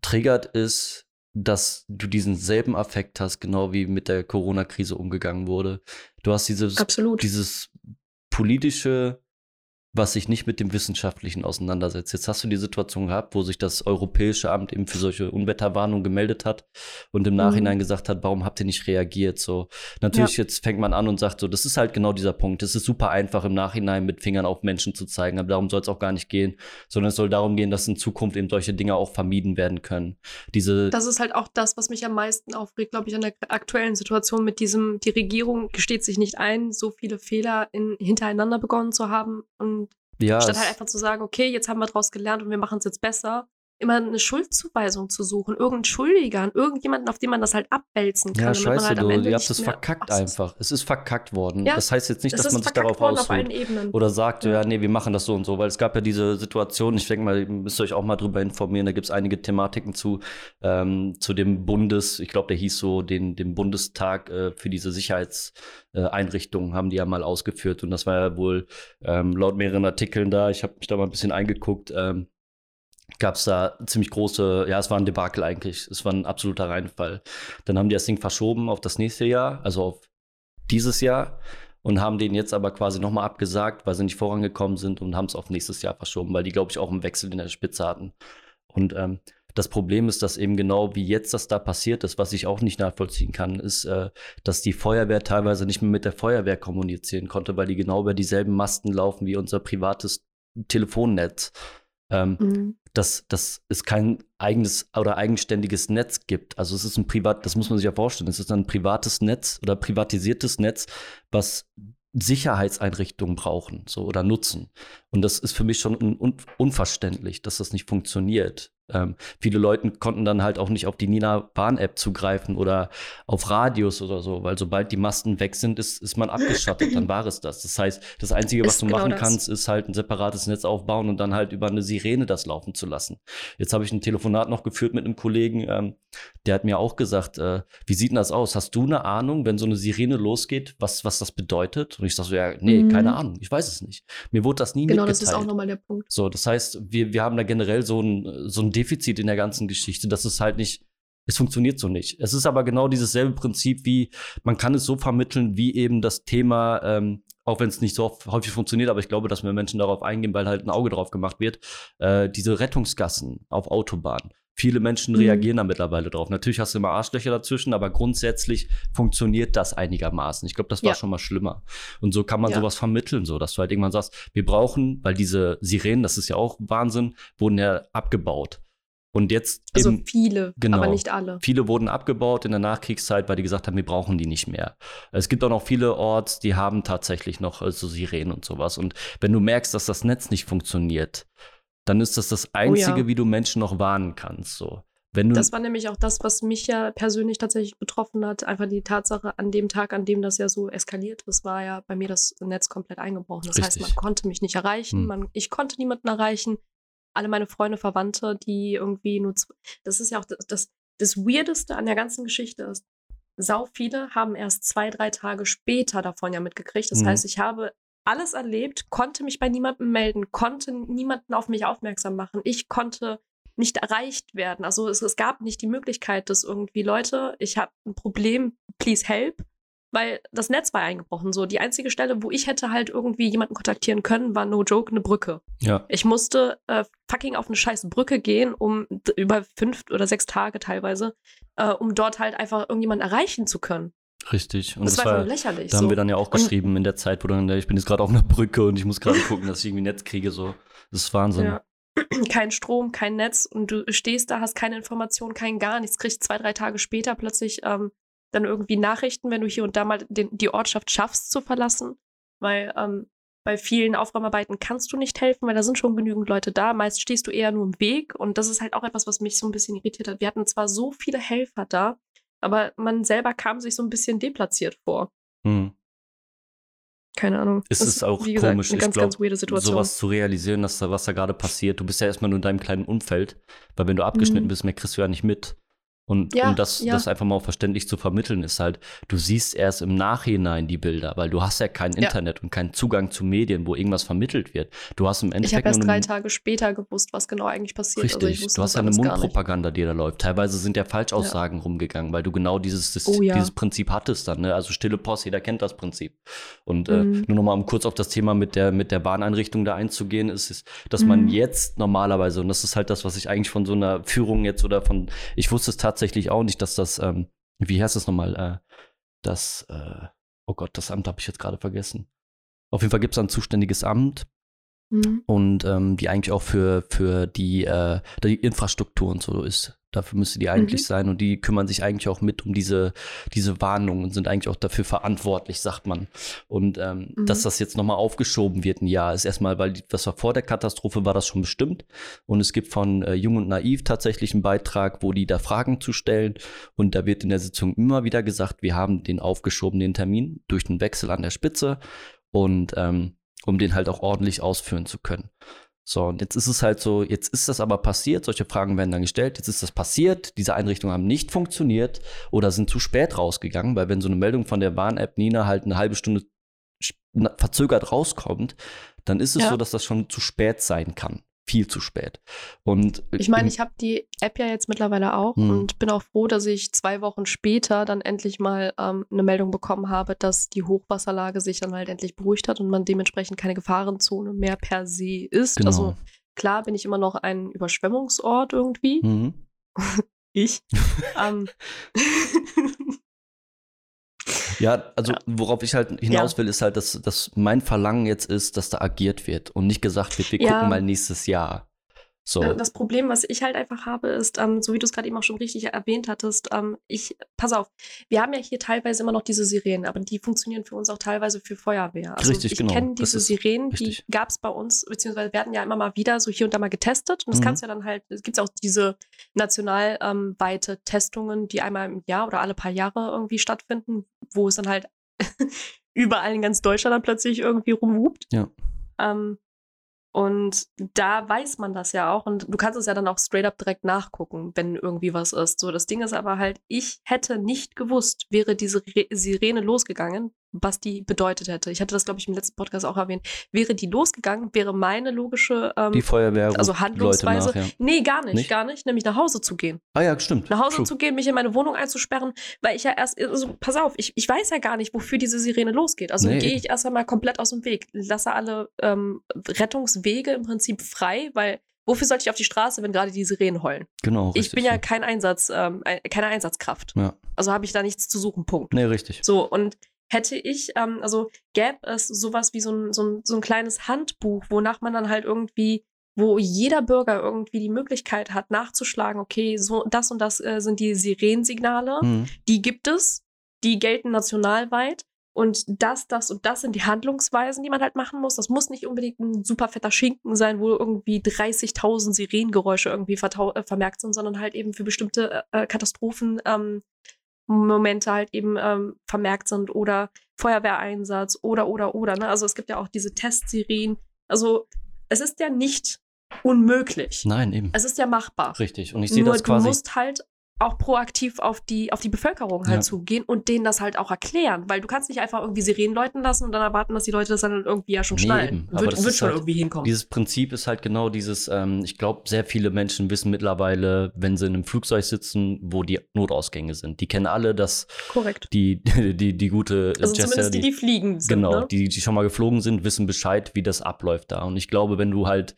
triggert, ist, dass du diesen selben Affekt hast, genau wie mit der Corona-Krise umgegangen wurde. Du hast dieses, Absolut. dieses politische was sich nicht mit dem Wissenschaftlichen auseinandersetzt. Jetzt hast du die Situation gehabt, wo sich das Europäische Amt eben für solche Unwetterwarnungen gemeldet hat und im Nachhinein mhm. gesagt hat, warum habt ihr nicht reagiert? So, natürlich ja. jetzt fängt man an und sagt so, das ist halt genau dieser Punkt. Es ist super einfach im Nachhinein mit Fingern auf Menschen zu zeigen, aber darum soll es auch gar nicht gehen, sondern es soll darum gehen, dass in Zukunft eben solche Dinge auch vermieden werden können. Diese das ist halt auch das, was mich am meisten aufregt, glaube ich, an der aktuellen Situation mit diesem, die Regierung gesteht sich nicht ein, so viele Fehler in, hintereinander begonnen zu haben und ja, Statt halt einfach zu sagen, okay, jetzt haben wir daraus gelernt und wir machen es jetzt besser, immer eine Schuldzuweisung zu suchen, irgendeinen Schuldiger, irgendjemanden, auf den man das halt abwälzen kann. Ja, scheiße, halt du, ihr habt es verkackt einfach. Es ist verkackt worden. Ja, das heißt jetzt nicht, dass man sich darauf ausruht oder sagt, ja. ja, nee, wir machen das so und so, weil es gab ja diese Situation, ich denke mal, ihr müsst euch auch mal drüber informieren, da gibt es einige Thematiken zu, ähm, zu dem Bundes, ich glaube, der hieß so, den, den Bundestag äh, für diese Sicherheitseinrichtungen haben die ja mal ausgeführt und das war ja wohl ähm, laut mehreren Artikeln da, ich habe mich da mal ein bisschen eingeguckt, ähm, gab es da ziemlich große, ja, es war ein Debakel eigentlich. Es war ein absoluter Reinfall. Dann haben die das Ding verschoben auf das nächste Jahr, also auf dieses Jahr und haben den jetzt aber quasi nochmal abgesagt, weil sie nicht vorangekommen sind und haben es auf nächstes Jahr verschoben, weil die, glaube ich, auch einen Wechsel in der Spitze hatten. Und ähm, das Problem ist, dass eben genau wie jetzt das da passiert ist, was ich auch nicht nachvollziehen kann, ist, äh, dass die Feuerwehr teilweise nicht mehr mit der Feuerwehr kommunizieren konnte, weil die genau über dieselben Masten laufen wie unser privates Telefonnetz. Ähm, mhm dass, dass es kein eigenes oder eigenständiges Netz gibt. Also es ist ein Privat, das muss man sich ja vorstellen, es ist ein privates Netz oder privatisiertes Netz, was Sicherheitseinrichtungen brauchen so oder nutzen. Und das ist für mich schon un unverständlich, dass das nicht funktioniert. Ähm, viele Leute konnten dann halt auch nicht auf die Nina Bahn-App zugreifen oder auf Radios oder so, weil sobald die Masten weg sind, ist, ist man abgeschottet, dann war es das. Das heißt, das Einzige, was ist du genau machen das. kannst, ist halt ein separates Netz aufbauen und dann halt über eine Sirene das laufen zu lassen. Jetzt habe ich ein Telefonat noch geführt mit einem Kollegen, ähm, der hat mir auch gesagt, äh, wie sieht denn das aus? Hast du eine Ahnung, wenn so eine Sirene losgeht, was, was das bedeutet? Und ich sage so, ja, nee, mhm. keine Ahnung, ich weiß es nicht. Mir wurde das nie genau, mitgeteilt. Genau, das ist auch nochmal der Punkt. So, das heißt, wir, wir haben da generell so ein, so ein Defizit in der ganzen Geschichte, dass es halt nicht, es funktioniert so nicht. Es ist aber genau dieses selbe Prinzip wie, man kann es so vermitteln, wie eben das Thema, ähm, auch wenn es nicht so häufig funktioniert, aber ich glaube, dass mehr Menschen darauf eingehen, weil halt ein Auge drauf gemacht wird, äh, diese Rettungsgassen auf Autobahnen. Viele Menschen mhm. reagieren da mittlerweile drauf. Natürlich hast du immer Arschlöcher dazwischen, aber grundsätzlich funktioniert das einigermaßen. Ich glaube, das war ja. schon mal schlimmer. Und so kann man ja. sowas vermitteln, so dass du halt irgendwann sagst, wir brauchen, weil diese Sirenen, das ist ja auch Wahnsinn, wurden ja abgebaut. Und jetzt. Also eben, viele, genau, aber nicht alle. Viele wurden abgebaut in der Nachkriegszeit, weil die gesagt haben, wir brauchen die nicht mehr. Es gibt auch noch viele Orts, die haben tatsächlich noch so also Sirenen und sowas. Und wenn du merkst, dass das Netz nicht funktioniert, dann ist das das Einzige, oh ja. wie du Menschen noch warnen kannst. So. Wenn du das war nämlich auch das, was mich ja persönlich tatsächlich betroffen hat. Einfach die Tatsache, an dem Tag, an dem das ja so eskaliert ist, war ja bei mir das Netz komplett eingebrochen. Das Richtig. heißt, man konnte mich nicht erreichen, hm. man, ich konnte niemanden erreichen. Alle meine Freunde, Verwandte, die irgendwie nur. Das ist ja auch das, das, das Weirdeste an der ganzen Geschichte ist. Sau viele haben erst zwei, drei Tage später davon ja mitgekriegt. Das hm. heißt, ich habe alles erlebt, konnte mich bei niemandem melden, konnte niemanden auf mich aufmerksam machen. Ich konnte nicht erreicht werden. Also es, es gab nicht die Möglichkeit, dass irgendwie Leute, ich habe ein Problem, please help, weil das Netz war eingebrochen. So die einzige Stelle, wo ich hätte halt irgendwie jemanden kontaktieren können, war no joke eine Brücke. Ja. Ich musste äh, fucking auf eine scheiß Brücke gehen, um über fünf oder sechs Tage teilweise, äh, um dort halt einfach irgendjemanden erreichen zu können. Richtig. Und das, das war, war lächerlich. Da so. haben wir dann ja auch geschrieben und in der Zeit, wo dann, ich bin jetzt gerade auf einer Brücke und ich muss gerade gucken, dass ich irgendwie Netz kriege. So. Das ist Wahnsinn. Ja. Kein Strom, kein Netz und du stehst da, hast keine Information, kein gar nichts, kriegst zwei, drei Tage später plötzlich ähm, dann irgendwie Nachrichten, wenn du hier und da mal den, die Ortschaft schaffst zu verlassen, weil ähm, bei vielen Aufräumarbeiten kannst du nicht helfen, weil da sind schon genügend Leute da. Meist stehst du eher nur im Weg und das ist halt auch etwas, was mich so ein bisschen irritiert hat. Wir hatten zwar so viele Helfer da, aber man selber kam sich so ein bisschen deplatziert vor. Hm. Keine Ahnung. Es ist, auch gesagt, komisch, eine ganz, ich glaub, ganz weirde Situation. sowas zu realisieren, dass da was da gerade passiert. Du bist ja erstmal nur in deinem kleinen Umfeld, weil wenn du abgeschnitten mhm. bist, mehr kriegst du ja nicht mit. Und ja, um das, ja. das einfach mal verständlich zu vermitteln, ist halt, du siehst erst im Nachhinein die Bilder, weil du hast ja kein Internet ja. und keinen Zugang zu Medien, wo irgendwas vermittelt wird. Du hast im Endeffekt. Ich habe erst drei Tage später gewusst, was genau eigentlich passiert. Also richtig, also du hast ja eine Mundpropaganda, die da läuft. Teilweise sind ja Falschaussagen rumgegangen, weil du genau dieses, das, oh, dieses Prinzip hattest dann. Ne? Also stille Post, jeder kennt das Prinzip. Und äh, mhm. äh, nur nochmal, um kurz auf das Thema mit der, mit der Bahneinrichtung da einzugehen, ist, ist dass mhm. man jetzt normalerweise, und das ist halt das, was ich eigentlich von so einer Führung jetzt oder von, ich wusste es tatsächlich auch nicht, dass dass das, ähm, wie heißt das nochmal, äh, das, äh, oh Gott, das Amt habe ich jetzt gerade vergessen. Auf jeden Fall gibt es ein zuständiges Amt, mhm. und ähm, die eigentlich auch für, für die, äh, die Infrastruktur und so ist. Dafür müsste die eigentlich mhm. sein und die kümmern sich eigentlich auch mit um diese, diese Warnungen und sind eigentlich auch dafür verantwortlich, sagt man. Und ähm, mhm. dass das jetzt nochmal aufgeschoben wird, ein Jahr, ist erstmal, weil das war vor der Katastrophe, war das schon bestimmt. Und es gibt von äh, Jung und Naiv tatsächlich einen Beitrag, wo die da Fragen zu stellen. Und da wird in der Sitzung immer wieder gesagt, wir haben den aufgeschobenen Termin durch den Wechsel an der Spitze. Und ähm, um den halt auch ordentlich ausführen zu können. So, und jetzt ist es halt so, jetzt ist das aber passiert, solche Fragen werden dann gestellt, jetzt ist das passiert, diese Einrichtungen haben nicht funktioniert oder sind zu spät rausgegangen, weil wenn so eine Meldung von der Warn-App Nina halt eine halbe Stunde verzögert rauskommt, dann ist es ja. so, dass das schon zu spät sein kann viel zu spät. Und ich meine, ich habe die App ja jetzt mittlerweile auch hm. und bin auch froh, dass ich zwei Wochen später dann endlich mal ähm, eine Meldung bekommen habe, dass die Hochwasserlage sich dann halt endlich beruhigt hat und man dementsprechend keine Gefahrenzone mehr per se ist. Genau. Also klar bin ich immer noch ein Überschwemmungsort irgendwie. Mhm. ich. ähm, Ja, also worauf ich halt hinaus will, ist halt, dass, dass mein Verlangen jetzt ist, dass da agiert wird und nicht gesagt wird, wir ja. gucken mal nächstes Jahr. So. Das Problem, was ich halt einfach habe, ist, ähm, so wie du es gerade eben auch schon richtig erwähnt hattest, ähm, ich, pass auf, wir haben ja hier teilweise immer noch diese Sirenen, aber die funktionieren für uns auch teilweise für Feuerwehr. Also richtig, ich genau. kenne diese Sirenen, richtig. die gab es bei uns, beziehungsweise werden ja immer mal wieder so hier und da mal getestet. Und das mhm. kannst du ja dann halt, es gibt auch diese nationalweite ähm, Testungen, die einmal im Jahr oder alle paar Jahre irgendwie stattfinden, wo es dann halt überall in ganz Deutschland dann plötzlich irgendwie rumhupt. Ja. Ähm, und da weiß man das ja auch. Und du kannst es ja dann auch straight up direkt nachgucken, wenn irgendwie was ist. So, das Ding ist aber halt, ich hätte nicht gewusst, wäre diese Re Sirene losgegangen, was die bedeutet hätte. Ich hatte das, glaube ich, im letzten Podcast auch erwähnt. Wäre die losgegangen, wäre meine logische ähm, die Feuerwehr also Handlungsweise. Nach, ja. Nee, gar nicht, nicht, gar nicht, nämlich nach Hause zu gehen. Ah ja, stimmt. Nach Hause True. zu gehen, mich in meine Wohnung einzusperren, weil ich ja erst, also pass auf, ich, ich weiß ja gar nicht, wofür diese Sirene losgeht. Also nee. gehe ich erst einmal komplett aus dem Weg, lasse alle ähm, Rettungswege im Prinzip frei, weil Wofür sollte ich auf die Straße, wenn gerade die Sirenen heulen? Genau. Richtig, ich bin ja, kein Einsatz, ähm, keine Einsatzkraft. Ja. Also habe ich da nichts zu suchen. Punkt. Nee, richtig. So, und hätte ich, ähm, also gäbe es sowas wie so ein, so, ein, so ein kleines Handbuch, wonach man dann halt irgendwie, wo jeder Bürger irgendwie die Möglichkeit hat, nachzuschlagen, okay, so das und das äh, sind die Sirensignale, mhm. die gibt es, die gelten nationalweit. Und das, das und das sind die Handlungsweisen, die man halt machen muss. Das muss nicht unbedingt ein super fetter Schinken sein, wo irgendwie 30.000 Sirenengeräusche irgendwie äh, vermerkt sind, sondern halt eben für bestimmte äh, Katastrophen ähm, Momente halt eben ähm, vermerkt sind oder Feuerwehreinsatz oder oder oder. Ne? Also es gibt ja auch diese Testsirenen. Also es ist ja nicht unmöglich. Nein, eben. Es ist ja machbar. Richtig. Und ich sehe das quasi. Du musst halt auch proaktiv auf die, auf die Bevölkerung halt ja. zugehen und denen das halt auch erklären. Weil du kannst nicht einfach irgendwie Sirenen läuten lassen und dann erwarten, dass die Leute das dann irgendwie ja schon nee, schnallen. Wird, das wird schon halt, irgendwie hinkommen. Dieses Prinzip ist halt genau dieses, ähm, ich glaube, sehr viele Menschen wissen mittlerweile, wenn sie in einem Flugzeug sitzen, wo die Notausgänge sind. Die kennen alle das. Korrekt. Die, die, die, die gute Also Jesser, zumindest die, die fliegen sind. Genau, ne? die, die schon mal geflogen sind, wissen Bescheid, wie das abläuft da. Und ich glaube, wenn du halt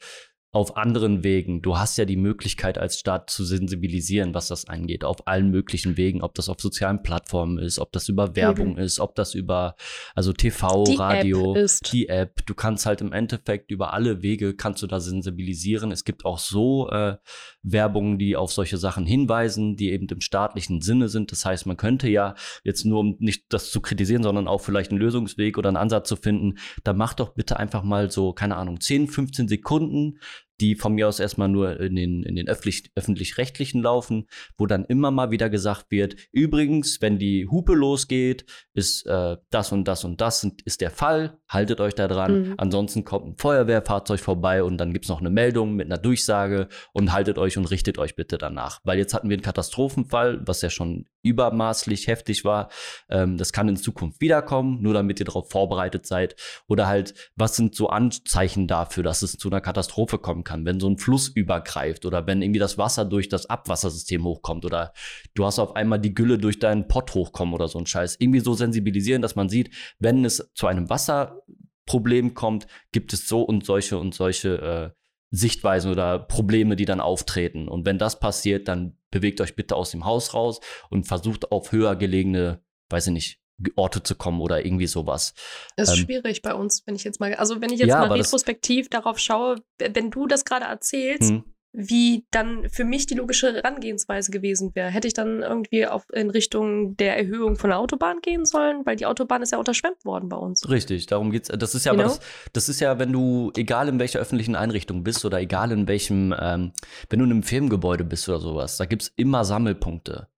auf anderen Wegen. Du hast ja die Möglichkeit als Staat zu sensibilisieren, was das angeht, auf allen möglichen Wegen, ob das auf sozialen Plattformen ist, ob das über Werbung Eben. ist, ob das über also TV, die Radio, App die App. Du kannst halt im Endeffekt über alle Wege kannst du da sensibilisieren. Es gibt auch so äh, Werbungen, die auf solche Sachen hinweisen, die eben im staatlichen Sinne sind. Das heißt, man könnte ja jetzt nur, um nicht das zu kritisieren, sondern auch vielleicht einen Lösungsweg oder einen Ansatz zu finden, da mach doch bitte einfach mal so, keine Ahnung, 10, 15 Sekunden die von mir aus erstmal nur in den, in den öffentlich, öffentlich-rechtlichen laufen, wo dann immer mal wieder gesagt wird, übrigens, wenn die Hupe losgeht, ist äh, das und das und das ist der Fall, haltet euch da dran. Mhm. Ansonsten kommt ein Feuerwehrfahrzeug vorbei und dann gibt es noch eine Meldung mit einer Durchsage und haltet euch und richtet euch bitte danach. Weil jetzt hatten wir einen Katastrophenfall, was ja schon übermaßlich heftig war. Ähm, das kann in Zukunft wiederkommen, nur damit ihr darauf vorbereitet seid. Oder halt, was sind so Anzeichen dafür, dass es zu einer Katastrophe kommen kann, wenn so ein Fluss übergreift oder wenn irgendwie das Wasser durch das Abwassersystem hochkommt oder du hast auf einmal die Gülle durch deinen Pott hochkommen oder so ein Scheiß. Irgendwie so sensibilisieren, dass man sieht, wenn es zu einem Wasserproblem kommt, gibt es so und solche und solche äh, Sichtweisen oder Probleme, die dann auftreten. Und wenn das passiert, dann bewegt euch bitte aus dem Haus raus und versucht auf höher gelegene, weiß ich nicht, Orte zu kommen oder irgendwie sowas. Das ist ähm, schwierig bei uns, wenn ich jetzt mal, also wenn ich jetzt ja, mal retrospektiv darauf schaue, wenn du das gerade erzählst, hm wie dann für mich die logische Herangehensweise gewesen wäre. Hätte ich dann irgendwie auf, in Richtung der Erhöhung von der Autobahn gehen sollen, weil die Autobahn ist ja unterschwemmt worden bei uns. Richtig, darum geht's. Das ist ja, das, das, ist ja, wenn du, egal in welcher öffentlichen Einrichtung bist oder egal in welchem, ähm, wenn du in einem Firmengebäude bist oder sowas, da gibt's immer Sammelpunkte.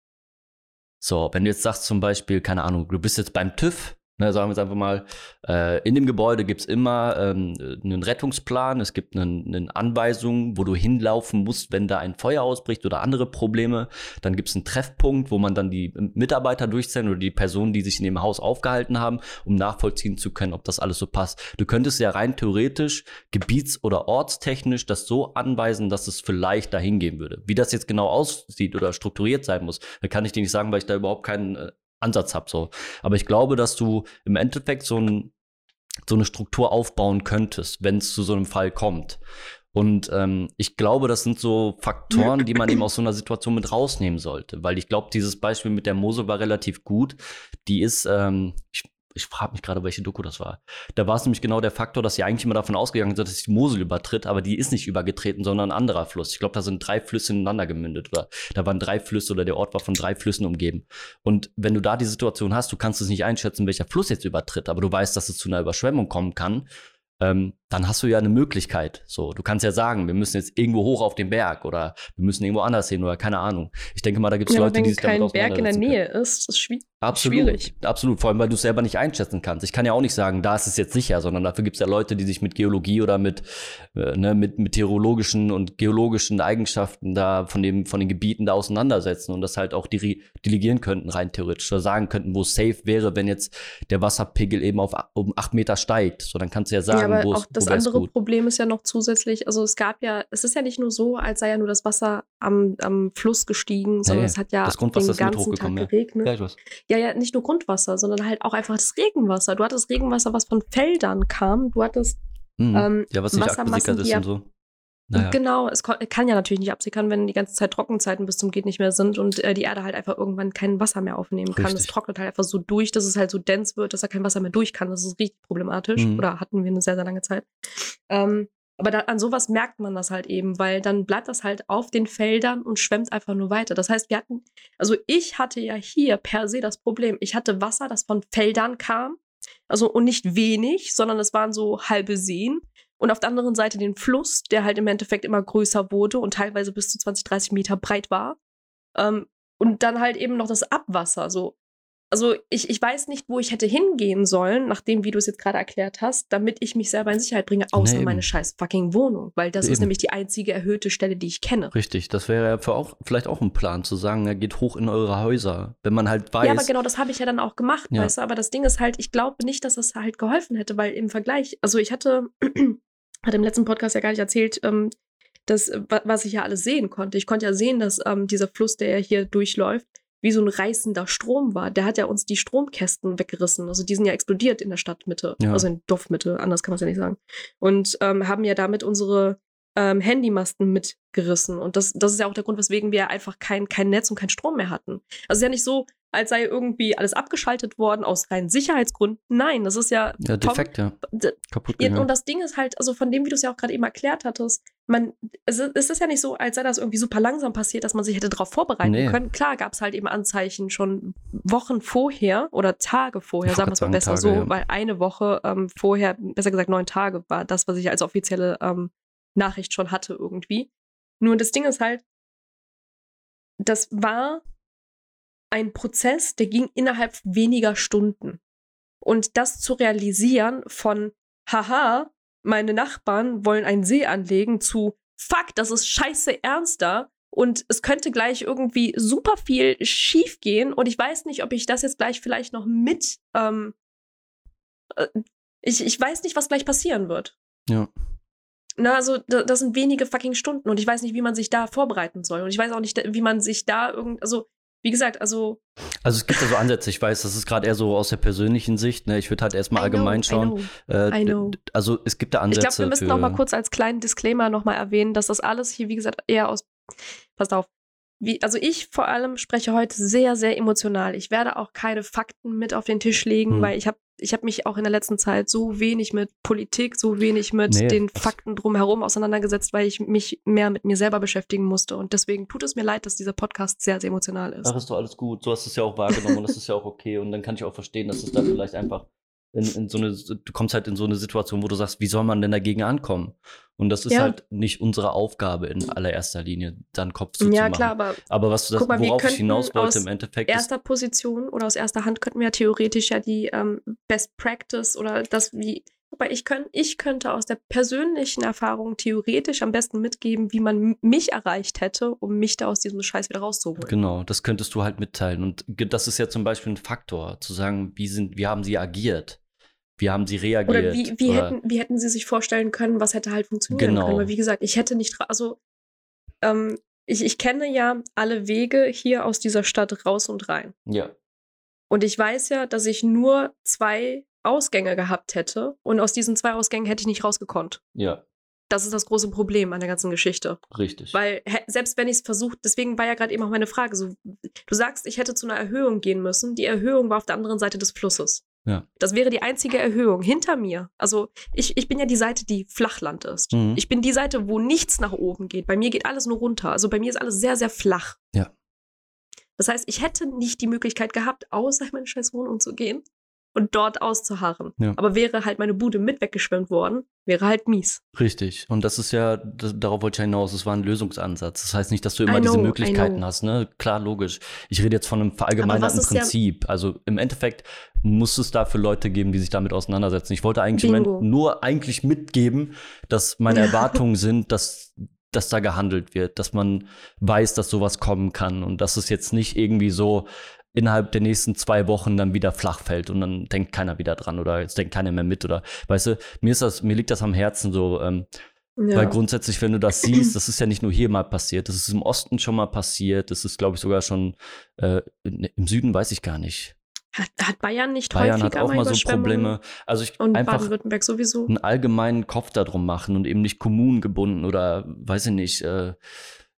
So, wenn du jetzt sagst zum Beispiel, keine Ahnung, du bist jetzt beim TÜV Ne, sagen wir jetzt einfach mal, äh, in dem Gebäude gibt es immer ähm, einen Rettungsplan, es gibt eine, eine Anweisung, wo du hinlaufen musst, wenn da ein Feuer ausbricht oder andere Probleme. Dann gibt es einen Treffpunkt, wo man dann die Mitarbeiter durchzählen oder die Personen, die sich in dem Haus aufgehalten haben, um nachvollziehen zu können, ob das alles so passt. Du könntest ja rein theoretisch, gebiets- oder ortstechnisch das so anweisen, dass es vielleicht dahin gehen würde. Wie das jetzt genau aussieht oder strukturiert sein muss, da kann ich dir nicht sagen, weil ich da überhaupt keinen äh, Ansatz habe. So. Aber ich glaube, dass du im Endeffekt so, ein, so eine Struktur aufbauen könntest, wenn es zu so einem Fall kommt. Und ähm, ich glaube, das sind so Faktoren, die man eben aus so einer Situation mit rausnehmen sollte. Weil ich glaube, dieses Beispiel mit der Mose war relativ gut. Die ist, ähm, ich ich frage mich gerade, welche Doku das war. Da war es nämlich genau der Faktor, dass sie eigentlich immer davon ausgegangen sind, dass die Mosel übertritt, aber die ist nicht übergetreten, sondern ein anderer Fluss. Ich glaube, da sind drei Flüsse ineinander gemündet oder da waren drei Flüsse oder der Ort war von drei Flüssen umgeben. Und wenn du da die Situation hast, du kannst es nicht einschätzen, welcher Fluss jetzt übertritt, aber du weißt, dass es zu einer Überschwemmung kommen kann ähm, dann hast du ja eine Möglichkeit. So, du kannst ja sagen, wir müssen jetzt irgendwo hoch auf den Berg oder wir müssen irgendwo anders hin oder keine Ahnung. Ich denke mal, da gibt es ja, Leute, die sich damit Wenn kein Berg in der Nähe können. ist, ist schwierig. Absolut, schwierig. absolut. Vor allem, weil du es selber nicht einschätzen kannst. Ich kann ja auch nicht sagen, da ist es jetzt sicher, sondern dafür gibt es ja Leute, die sich mit Geologie oder mit, äh, ne, mit meteorologischen und geologischen Eigenschaften da von, dem, von den Gebieten da auseinandersetzen und das halt auch delegieren könnten, rein theoretisch. Oder sagen könnten, wo es safe wäre, wenn jetzt der Wasserpegel eben auf um acht Meter steigt. So, dann kannst du ja sagen, ja, wo es Das andere gut. Problem ist ja noch zusätzlich, also es gab ja, es ist ja nicht nur so, als sei ja nur das Wasser am, am Fluss gestiegen, sondern nee, es hat ja das Grundwasser den ganzen Tag geregnet. Ja. Ja, ja, ja, nicht nur Grundwasser, sondern halt auch einfach das Regenwasser. Du hattest Regenwasser, was von Feldern kam. Du hattest mhm. ähm, ja, was nicht Wassermassen, ist und so. Naja. Genau, es kann ja natürlich nicht absickern, wenn die ganze Zeit Trockenzeiten bis zum geht nicht mehr sind und äh, die Erde halt einfach irgendwann kein Wasser mehr aufnehmen kann. Es trocknet halt einfach so durch, dass es halt so dens wird, dass da kein Wasser mehr durch kann. Das ist richtig problematisch. Mhm. Oder hatten wir eine sehr, sehr lange Zeit. Ähm, aber da, an sowas merkt man das halt eben, weil dann bleibt das halt auf den Feldern und schwemmt einfach nur weiter. Das heißt, wir hatten, also ich hatte ja hier per se das Problem. Ich hatte Wasser, das von Feldern kam. Also und nicht wenig, sondern es waren so halbe Seen. Und auf der anderen Seite den Fluss, der halt im Endeffekt immer größer wurde und teilweise bis zu 20, 30 Meter breit war. Ähm, und dann halt eben noch das Abwasser. So, also ich, ich weiß nicht, wo ich hätte hingehen sollen, nachdem, wie du es jetzt gerade erklärt hast, damit ich mich selber in Sicherheit bringe, außer nee, meine scheiß fucking Wohnung. Weil das eben. ist nämlich die einzige erhöhte Stelle, die ich kenne. Richtig, das wäre ja für auch, vielleicht auch ein Plan zu sagen, er geht hoch in eure Häuser, wenn man halt weiß. Ja, aber genau, das habe ich ja dann auch gemacht, ja. weißt du. Aber das Ding ist halt, ich glaube nicht, dass das halt geholfen hätte, weil im Vergleich, also ich hatte, hatte im letzten Podcast ja gar nicht erzählt, ähm, das, was ich ja alles sehen konnte. Ich konnte ja sehen, dass ähm, dieser Fluss, der ja hier durchläuft, wie so ein reißender Strom war. Der hat ja uns die Stromkästen weggerissen. Also die sind ja explodiert in der Stadtmitte, ja. also in Dorfmitte, anders kann man es ja nicht sagen. Und ähm, haben ja damit unsere ähm, Handymasten mitgerissen. Und das, das ist ja auch der Grund, weswegen wir einfach kein, kein Netz und keinen Strom mehr hatten. Also es ist ja nicht so, als sei irgendwie alles abgeschaltet worden aus reinen Sicherheitsgründen. Nein, das ist ja. Ja, defekt, ja. Kaputt ja, und das Ding ist halt, also von dem, wie du es ja auch gerade eben erklärt hattest, man, es, ist ja nicht so, als sei das irgendwie super langsam passiert, dass man sich hätte darauf vorbereiten nee. können. Klar gab es halt eben Anzeichen schon Wochen vorher oder Tage vorher, sagen wir es mal besser Tage, so, ja. weil eine Woche ähm, vorher, besser gesagt neun Tage, war das, was ich als offizielle ähm, Nachricht schon hatte irgendwie. Nur das Ding ist halt, das war ein Prozess, der ging innerhalb weniger Stunden. Und das zu realisieren von, haha, meine Nachbarn wollen einen See anlegen, zu, fuck, das ist scheiße ernster und es könnte gleich irgendwie super viel schief gehen und ich weiß nicht, ob ich das jetzt gleich vielleicht noch mit, ähm, äh, ich, ich weiß nicht, was gleich passieren wird. Ja. Na, also das sind wenige fucking Stunden und ich weiß nicht, wie man sich da vorbereiten soll. Und ich weiß auch nicht, wie man sich da irgendwie, also wie gesagt, also. Also es gibt ja so Ansätze, ich weiß, das ist gerade eher so aus der persönlichen Sicht. Ne? Ich würde halt erstmal allgemein schauen. I know, äh, I know. Also es gibt da Ansätze. Ich glaube, wir müssen noch mal kurz als kleinen Disclaimer noch mal erwähnen, dass das alles hier, wie gesagt, eher aus. Passt auf, wie, also ich vor allem spreche heute sehr, sehr emotional. Ich werde auch keine Fakten mit auf den Tisch legen, hm. weil ich habe ich hab mich auch in der letzten Zeit so wenig mit Politik, so wenig mit nee, den Fakten drumherum auseinandergesetzt, weil ich mich mehr mit mir selber beschäftigen musste. Und deswegen tut es mir leid, dass dieser Podcast sehr, sehr emotional ist. Ach, ist doch alles gut. So hast du es ja auch wahrgenommen und das ist ja auch okay. Und dann kann ich auch verstehen, dass es da vielleicht einfach in, in, so eine, du kommst halt in so eine Situation, wo du sagst, wie soll man denn dagegen ankommen? Und das ist ja. halt nicht unsere Aufgabe in allererster Linie, dann Kopf zu, ja. Klar, aber, aber was du das, mal, worauf ich hinaus wollte im Endeffekt. Aus erster Position oder aus erster Hand könnten wir ja theoretisch ja die ähm, Best Practice oder das, wie Wobei ich, könnt, ich könnte aus der persönlichen Erfahrung theoretisch am besten mitgeben, wie man mich erreicht hätte, um mich da aus diesem Scheiß wieder rauszuholen. Genau, das könntest du halt mitteilen. Und das ist ja zum Beispiel ein Faktor, zu sagen, wie, sind, wie haben sie agiert? Wie haben sie reagiert? Oder wie, wie, Oder hätten, wie hätten sie sich vorstellen können, was hätte halt funktionieren genau. können? Weil wie gesagt, ich hätte nicht, also ähm, ich, ich kenne ja alle Wege hier aus dieser Stadt raus und rein. Ja. Und ich weiß ja, dass ich nur zwei Ausgänge gehabt hätte und aus diesen zwei Ausgängen hätte ich nicht rausgekonnt. Ja. Das ist das große Problem an der ganzen Geschichte. Richtig. Weil selbst wenn ich es versucht, deswegen war ja gerade eben auch meine Frage, so, du sagst, ich hätte zu einer Erhöhung gehen müssen. Die Erhöhung war auf der anderen Seite des Flusses. Ja. Das wäre die einzige Erhöhung hinter mir. Also ich, ich bin ja die Seite, die Flachland ist. Mhm. Ich bin die Seite, wo nichts nach oben geht. Bei mir geht alles nur runter. Also bei mir ist alles sehr, sehr flach. Ja. Das heißt, ich hätte nicht die Möglichkeit gehabt, außer meine scheiß Wohnung zu gehen und dort auszuharren. Ja. Aber wäre halt meine Bude mit weggeschwemmt worden, wäre halt mies. Richtig. Und das ist ja, das, darauf wollte ich hinaus, es war ein Lösungsansatz. Das heißt nicht, dass du immer know, diese Möglichkeiten hast, ne? Klar, logisch. Ich rede jetzt von einem verallgemeinerten Prinzip. Ja also im Endeffekt muss es dafür Leute geben, die sich damit auseinandersetzen. Ich wollte eigentlich nur eigentlich mitgeben, dass meine Erwartungen sind, dass dass da gehandelt wird, dass man weiß, dass sowas kommen kann und dass es jetzt nicht irgendwie so, innerhalb der nächsten zwei Wochen dann wieder flach fällt und dann denkt keiner wieder dran oder jetzt denkt keiner mehr mit oder weißt du, mir ist das, mir liegt das am Herzen so, ähm, ja. Weil grundsätzlich, wenn du das siehst, das ist ja nicht nur hier mal passiert, das ist im Osten schon mal passiert, das ist, glaube ich, sogar schon äh, im Süden, weiß ich gar nicht. Hat, hat Bayern nicht Bayern häufiger hat auch mal so Probleme. Also ich und einfach Baden-Württemberg sowieso. einen allgemeinen Kopf darum machen und eben nicht kommunengebunden oder weiß ich nicht, äh,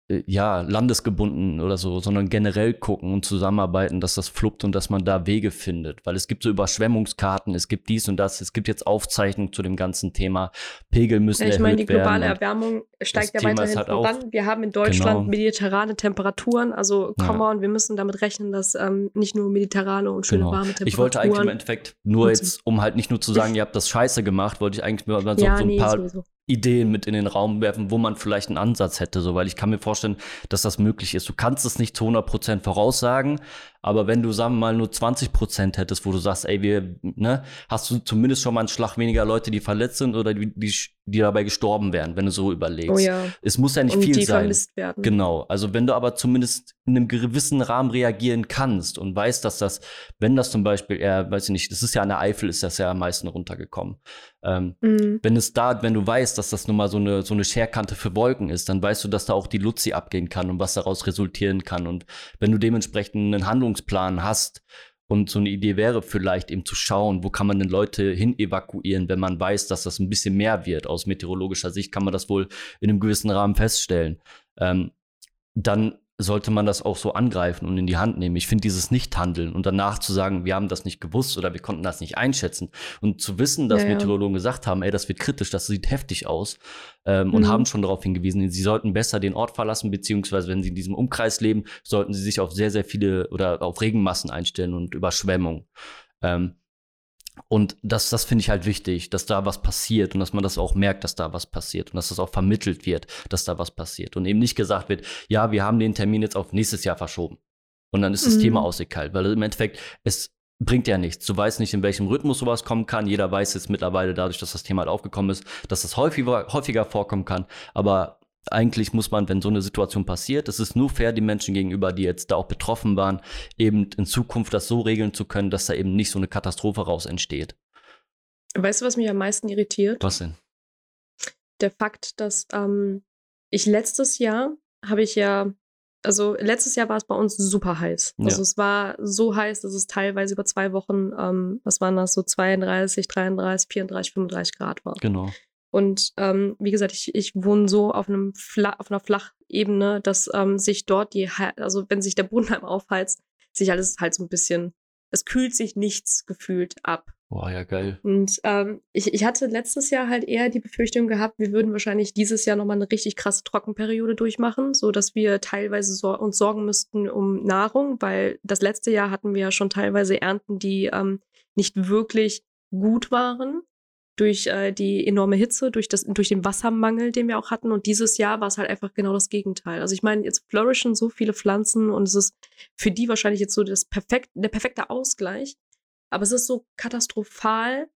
ja, landesgebunden oder so, sondern generell gucken und zusammenarbeiten, dass das fluppt und dass man da Wege findet. Weil es gibt so Überschwemmungskarten, es gibt dies und das, es gibt jetzt Aufzeichnungen zu dem ganzen Thema. Pegel müssen ja, ich meine, die globale Erwärmung steigt ja weiterhin halt voran. Wir haben in Deutschland genau. mediterrane Temperaturen, also come ja. on, wir müssen damit rechnen, dass ähm, nicht nur mediterrane und schöne genau. warme Temperaturen. Ich wollte eigentlich im Endeffekt nur jetzt, um halt nicht nur zu sagen, ihr habt das scheiße gemacht, wollte ich eigentlich nur so, ja, so ein nee, paar sowieso. Ideen mit in den Raum werfen, wo man vielleicht einen Ansatz hätte, so, weil ich kann mir vorstellen, dass das möglich ist. Du kannst es nicht zu 100% voraussagen, aber wenn du, sagen wir mal, nur 20% hättest, wo du sagst, ey, wir, ne, hast du zumindest schon mal einen Schlag weniger Leute, die verletzt sind oder die, die, die dabei gestorben wären, wenn du so überlegst. Oh ja. Es muss ja nicht Und viel die sein. Vermisst werden. Genau. Also wenn du aber zumindest in einem gewissen Rahmen reagieren kannst und weißt, dass das, wenn das zum Beispiel eher, weiß ich nicht, das ist ja an der Eifel, ist das ja am meisten runtergekommen. Ähm, mhm. Wenn es da, wenn du weißt, dass das nun mal so eine, so eine Scherkante für Wolken ist, dann weißt du, dass da auch die Luzi abgehen kann und was daraus resultieren kann. Und wenn du dementsprechend einen Handlungsplan hast Und so eine Idee wäre vielleicht eben zu schauen, wo kann man denn Leute hin evakuieren, wenn man weiß, dass das ein bisschen mehr wird. Aus meteorologischer Sicht kann man das wohl in einem gewissen Rahmen feststellen. Ähm, dann sollte man das auch so angreifen und in die Hand nehmen. Ich finde dieses Nichthandeln und danach zu sagen, wir haben das nicht gewusst oder wir konnten das nicht einschätzen und zu wissen, dass ja, ja. Meteorologen gesagt haben, ey, das wird kritisch, das sieht heftig aus ähm, mhm. und haben schon darauf hingewiesen, sie sollten besser den Ort verlassen, beziehungsweise wenn sie in diesem Umkreis leben, sollten sie sich auf sehr, sehr viele oder auf Regenmassen einstellen und Überschwemmung. Ähm, und das, das finde ich halt wichtig, dass da was passiert und dass man das auch merkt, dass da was passiert und dass das auch vermittelt wird, dass da was passiert und eben nicht gesagt wird, ja, wir haben den Termin jetzt auf nächstes Jahr verschoben. Und dann ist das mhm. Thema ausgekalt, weil im Endeffekt, es bringt ja nichts. Du weißt nicht, in welchem Rhythmus sowas kommen kann. Jeder weiß jetzt mittlerweile dadurch, dass das Thema halt aufgekommen ist, dass das häufiger, häufiger vorkommen kann. Aber eigentlich muss man, wenn so eine Situation passiert, es ist nur fair den Menschen gegenüber, die jetzt da auch betroffen waren, eben in Zukunft das so regeln zu können, dass da eben nicht so eine Katastrophe raus entsteht. Weißt du, was mich am meisten irritiert? Was denn? Der Fakt, dass ähm, ich letztes Jahr habe ich ja, also letztes Jahr war es bei uns super heiß. Ja. Also es war so heiß, dass es teilweise über zwei Wochen, ähm, was waren das, so 32, 33, 34, 35 Grad war. Genau. Und ähm, wie gesagt, ich, ich wohne so auf, einem Fla auf einer Flachebene, dass ähm, sich dort die, also wenn sich der Boden einmal aufheizt, sich alles halt so ein bisschen, es kühlt sich nichts gefühlt ab. Boah, ja, geil. Und ähm, ich, ich hatte letztes Jahr halt eher die Befürchtung gehabt, wir würden wahrscheinlich dieses Jahr nochmal eine richtig krasse Trockenperiode durchmachen, so dass wir teilweise so uns sorgen müssten um Nahrung, weil das letzte Jahr hatten wir ja schon teilweise Ernten, die ähm, nicht wirklich gut waren durch äh, die enorme Hitze, durch, das, durch den Wassermangel, den wir auch hatten. Und dieses Jahr war es halt einfach genau das Gegenteil. Also ich meine, jetzt flourishen so viele Pflanzen und es ist für die wahrscheinlich jetzt so das perfekt, der perfekte Ausgleich. Aber es ist so katastrophal,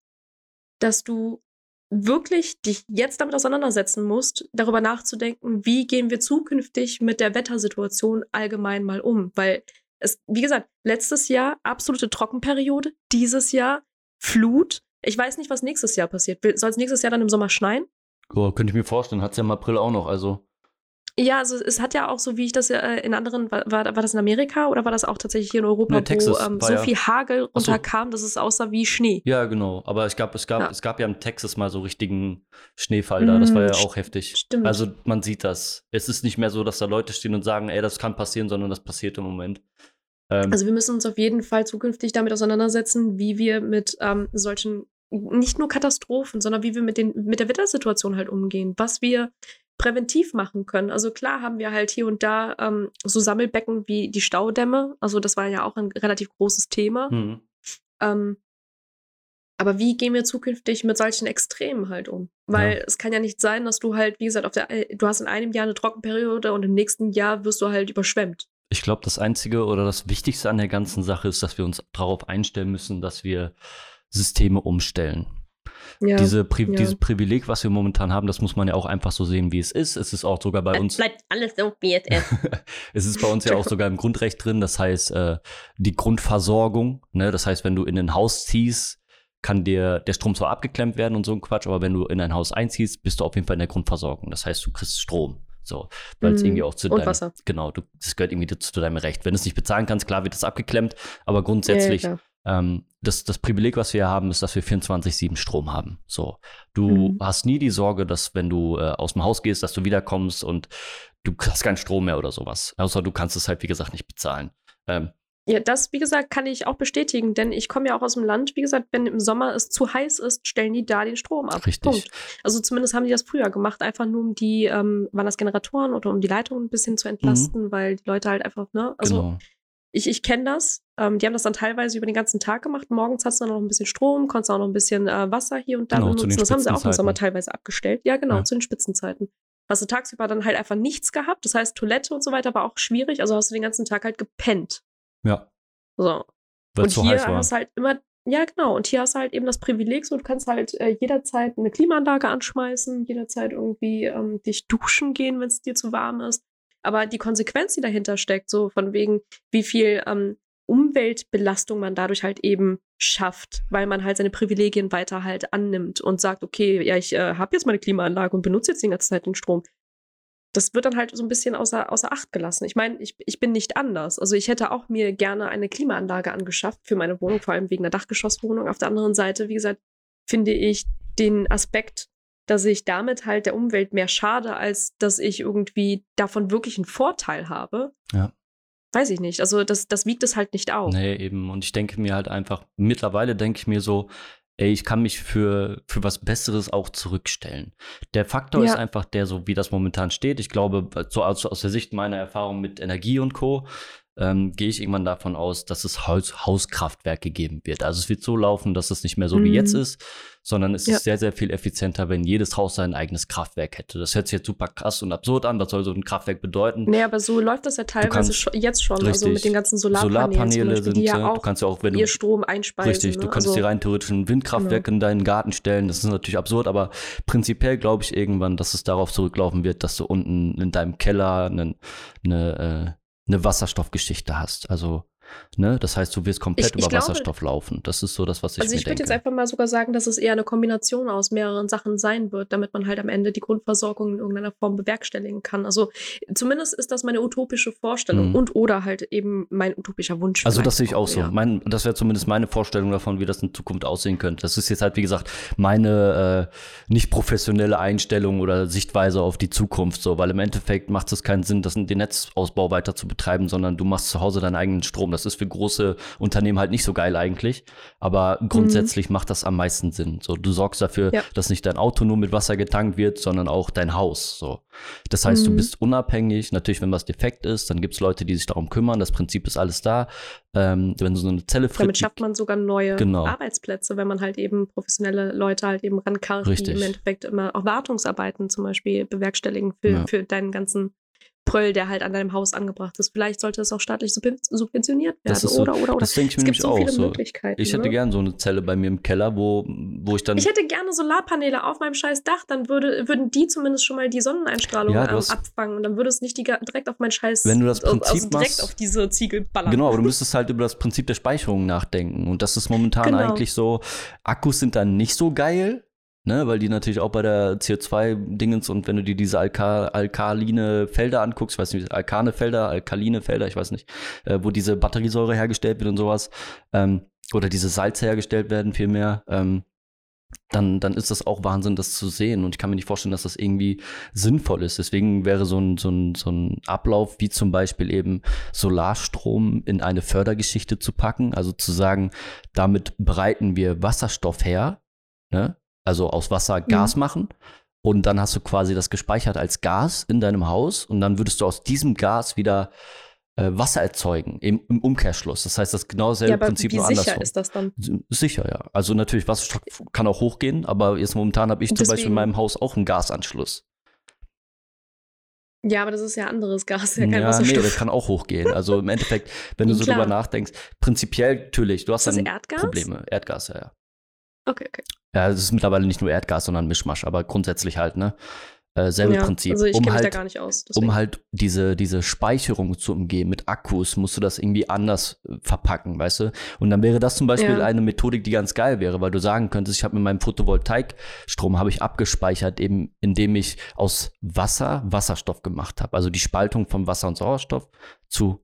dass du wirklich dich jetzt damit auseinandersetzen musst, darüber nachzudenken, wie gehen wir zukünftig mit der Wettersituation allgemein mal um. Weil es, wie gesagt, letztes Jahr absolute Trockenperiode, dieses Jahr Flut ich weiß nicht, was nächstes Jahr passiert. Soll es nächstes Jahr dann im Sommer schneien? Oh, könnte ich mir vorstellen. Hat es ja im April auch noch, also. Ja, also es hat ja auch so, wie ich das ja äh, in anderen, war, war, war das in Amerika oder war das auch tatsächlich hier in Europa, nee, wo ähm, so viel Hagel runterkam, dass es aussah wie Schnee? Ja, genau. Aber es gab, es gab, ja. es gab ja in Texas mal so richtigen Schneefall da. Das war ja auch heftig. Stimmt. Also man sieht das. Es ist nicht mehr so, dass da Leute stehen und sagen, ey, das kann passieren, sondern das passiert im Moment. Ähm, also wir müssen uns auf jeden Fall zukünftig damit auseinandersetzen, wie wir mit ähm, solchen nicht nur Katastrophen, sondern wie wir mit, den, mit der Wettersituation halt umgehen, was wir präventiv machen können. Also klar haben wir halt hier und da ähm, so Sammelbecken wie die Staudämme. Also das war ja auch ein relativ großes Thema. Mhm. Ähm, aber wie gehen wir zukünftig mit solchen Extremen halt um? Weil ja. es kann ja nicht sein, dass du halt, wie gesagt, auf der, du hast in einem Jahr eine Trockenperiode und im nächsten Jahr wirst du halt überschwemmt. Ich glaube, das Einzige oder das Wichtigste an der ganzen Sache ist, dass wir uns darauf einstellen müssen, dass wir Systeme umstellen. Ja, Diese Pri ja. Dieses Privileg, was wir momentan haben, das muss man ja auch einfach so sehen, wie es ist. Es ist auch sogar bei uns. Es bleibt alles so, wie es ist. es ist bei uns ja auch sogar im Grundrecht drin. Das heißt, äh, die Grundversorgung, ne? das heißt, wenn du in ein Haus ziehst, kann dir der Strom zwar abgeklemmt werden und so ein Quatsch, aber wenn du in ein Haus einziehst, bist du auf jeden Fall in der Grundversorgung. Das heißt, du kriegst Strom. So, weil es mm, irgendwie auch zu und deinem, Wasser. Genau, du, das gehört irgendwie zu deinem Recht. Wenn du es nicht bezahlen kannst, klar wird das abgeklemmt, aber grundsätzlich ja, ähm, das, das Privileg, was wir haben, ist, dass wir 24-7 Strom haben. So. Du mhm. hast nie die Sorge, dass wenn du äh, aus dem Haus gehst, dass du wiederkommst und du hast keinen Strom mehr oder sowas. Außer du kannst es halt, wie gesagt, nicht bezahlen. Ähm, ja, das, wie gesagt, kann ich auch bestätigen, denn ich komme ja auch aus dem Land. Wie gesagt, wenn im Sommer es zu heiß ist, stellen die da den Strom ab. Richtig. Punkt. Also zumindest haben die das früher gemacht, einfach nur um die, ähm, waren das Generatoren oder um die Leitungen ein bisschen zu entlasten, mhm. weil die Leute halt einfach, ne, also genau ich, ich kenne das. Ähm, die haben das dann teilweise über den ganzen Tag gemacht. Morgens hast du dann noch ein bisschen Strom, konntest auch noch ein bisschen äh, Wasser hier und da genau, benutzen. Das haben sie auch im Sommer teilweise abgestellt. Ja, genau, ja. zu den Spitzenzeiten. Hast du tagsüber dann halt einfach nichts gehabt. Das heißt, Toilette und so weiter war auch schwierig. Also hast du den ganzen Tag halt gepennt. Ja. So. Weil und hier hast du halt immer, ja, genau. Und hier hast du halt eben das Privileg, so du kannst halt äh, jederzeit eine Klimaanlage anschmeißen, jederzeit irgendwie ähm, dich duschen gehen, wenn es dir zu warm ist. Aber die Konsequenz, die dahinter steckt, so von wegen, wie viel ähm, Umweltbelastung man dadurch halt eben schafft, weil man halt seine Privilegien weiter halt annimmt und sagt, okay, ja, ich äh, habe jetzt meine Klimaanlage und benutze jetzt die ganze Zeit den Strom. das wird dann halt so ein bisschen außer, außer Acht gelassen. Ich meine, ich, ich bin nicht anders. Also ich hätte auch mir gerne eine Klimaanlage angeschafft für meine Wohnung, vor allem wegen der Dachgeschosswohnung. Auf der anderen Seite, wie gesagt, finde ich den Aspekt, dass ich damit halt der Umwelt mehr schade, als dass ich irgendwie davon wirklich einen Vorteil habe. Ja. Weiß ich nicht. Also das, das wiegt es halt nicht auf. Nee, eben. Und ich denke mir halt einfach, mittlerweile denke ich mir so, ey, ich kann mich für, für was Besseres auch zurückstellen. Der Faktor Ja. ist einfach der, so wie das momentan steht. Ich glaube, so aus, aus der Sicht meiner Erfahrung mit Energie und Co. Ähm, gehe ich irgendwann davon aus, dass es Haus, Hauskraftwerke geben wird. Also es wird so laufen, dass es nicht mehr so wie Mhm. jetzt ist, sondern es Ja. ist sehr, sehr viel effizienter, wenn jedes Haus sein eigenes Kraftwerk hätte. Das hört sich jetzt super krass und absurd an. Was soll so ein Kraftwerk bedeuten? Nee, aber so läuft das ja teilweise kannst- jetzt schon. Also Richtig. mit den ganzen Solarpanelen, Solarpaneele zum Beispiel, sind, ja du auch kannst ja auch, wenn du Strom einspeisen. Richtig, du ne? könntest also, dir rein theoretisch ein Windkraftwerk in deinen Garten stellen. Das ist natürlich absurd, aber prinzipiell glaube ich irgendwann, dass es darauf zurücklaufen wird, dass du unten in deinem Keller eine, eine, äh, eine Wasserstoffgeschichte hast. Also, ne, das heißt, du wirst komplett Ich- ich über glaube- Wasserstoff laufen. Das ist so das, was ich Also ich würde jetzt einfach mal sogar sagen, dass es eher eine Kombination aus mehreren Sachen sein wird, damit man halt am Ende die Grundversorgung in irgendeiner Form bewerkstelligen kann. Also zumindest ist das meine utopische Vorstellung Mhm. und oder halt eben mein utopischer Wunsch. Also das sehe ich auch so. eher. Mein, das wäre zumindest meine Vorstellung davon, wie das in Zukunft aussehen könnte. Das ist jetzt halt, wie gesagt, meine äh, nicht professionelle Einstellung oder Sichtweise auf die Zukunft so, weil im Endeffekt macht es keinen Sinn, das, den Netzausbau weiter zu betreiben, sondern du machst zu Hause deinen eigenen Strom. Das ist für große Unternehmen halt nicht so geil eigentlich, aber grundsätzlich macht das am meisten Sinn. So, du sorgst dafür, Mhm. Ja. dass nicht dein Auto nur mit Wasser getankt wird, sondern auch dein Haus. So. Das heißt, du Mhm. bist unabhängig. Natürlich, wenn was defekt ist, dann gibt es Leute, die sich darum kümmern. Das Prinzip ist alles da. Ähm, wenn du so eine Zelle Damit schafft man sogar neue Genau. Arbeitsplätze, wenn man halt eben professionelle Leute halt eben rankarrt, die im Endeffekt immer auch Wartungsarbeiten zum Beispiel bewerkstelligen für, Ja. für deinen ganzen Pröll, der halt an deinem Haus angebracht ist. Vielleicht sollte es auch staatlich subven- subventioniert werden. Das ist so- oder, oder, oder. das denke ich mir nämlich so auch. So. Ich hätte ne? gern so eine Zelle bei mir im Keller, wo, wo ich dann. Ich hätte gerne Solarpaneele auf meinem scheiß Dach, dann würde, würden die zumindest schon mal die Sonneneinstrahlung Ja, ähm, hast- abfangen und dann würde es nicht die, direkt auf mein scheiß Wenn du das also Prinzip direkt machst- auf diese Ziegel ballern. Genau, aber du müsstest halt über das Prinzip der Speicherung nachdenken. Und das ist momentan Genau. eigentlich so, Akkus sind dann nicht so geil, ne, weil die natürlich auch bei der CO2-Dingens und wenn du dir diese Alka alkaline Felder anguckst, ich weiß nicht, alkane Felder, alkaline Felder, ich weiß nicht, äh, wo diese Batteriesäure hergestellt wird und sowas, ähm, oder diese Salze hergestellt werden vielmehr, ähm, dann, dann ist das auch Wahnsinn, das zu sehen. Und ich kann mir nicht vorstellen, dass das irgendwie sinnvoll ist. Deswegen wäre so ein, so ein, so ein Ablauf, wie zum Beispiel eben Solarstrom in eine Fördergeschichte zu packen. Also zu sagen, damit bereiten wir Wasserstoff her, ne? Also aus Wasser Gas machen. Und dann hast du quasi das gespeichert als Gas in deinem Haus. Und dann würdest du aus diesem Gas wieder äh, Wasser erzeugen im, im Umkehrschluss. Das heißt, das genau dasselbe ja, aber Prinzip wie nur sicher andersrum. ist das dann? Sicher, ja. Also natürlich, Wasserstoff kann auch hochgehen, aber jetzt momentan habe ich zum Beispiel in Deswegen- meinem Haus auch einen Gasanschluss. Ja, aber das ist ja anderes Gas, ja kein ja, nee, Wasserstoff. das kann auch hochgehen. Also im Endeffekt, wenn du so Klar. drüber nachdenkst, prinzipiell natürlich, du hast dann Erdgas? Probleme. Erdgas, ja, ja. Okay, okay. Ja, es ist mittlerweile nicht nur Erdgas, sondern Mischmasch, aber grundsätzlich halt, ne? Äh, selbe ja, Prinzip. Also ich um halt, da gar nicht aus. deswegen. um halt diese, diese Speicherung zu umgehen mit Akkus, musst du das irgendwie anders äh, verpacken, weißt du? Und dann wäre das zum Beispiel Ja. eine Methodik, die ganz geil wäre, weil du sagen könntest, ich habe mit meinem Photovoltaikstrom habe ich abgespeichert, eben indem ich aus Wasser Wasserstoff gemacht habe. Also die Spaltung von Wasser und Sauerstoff zu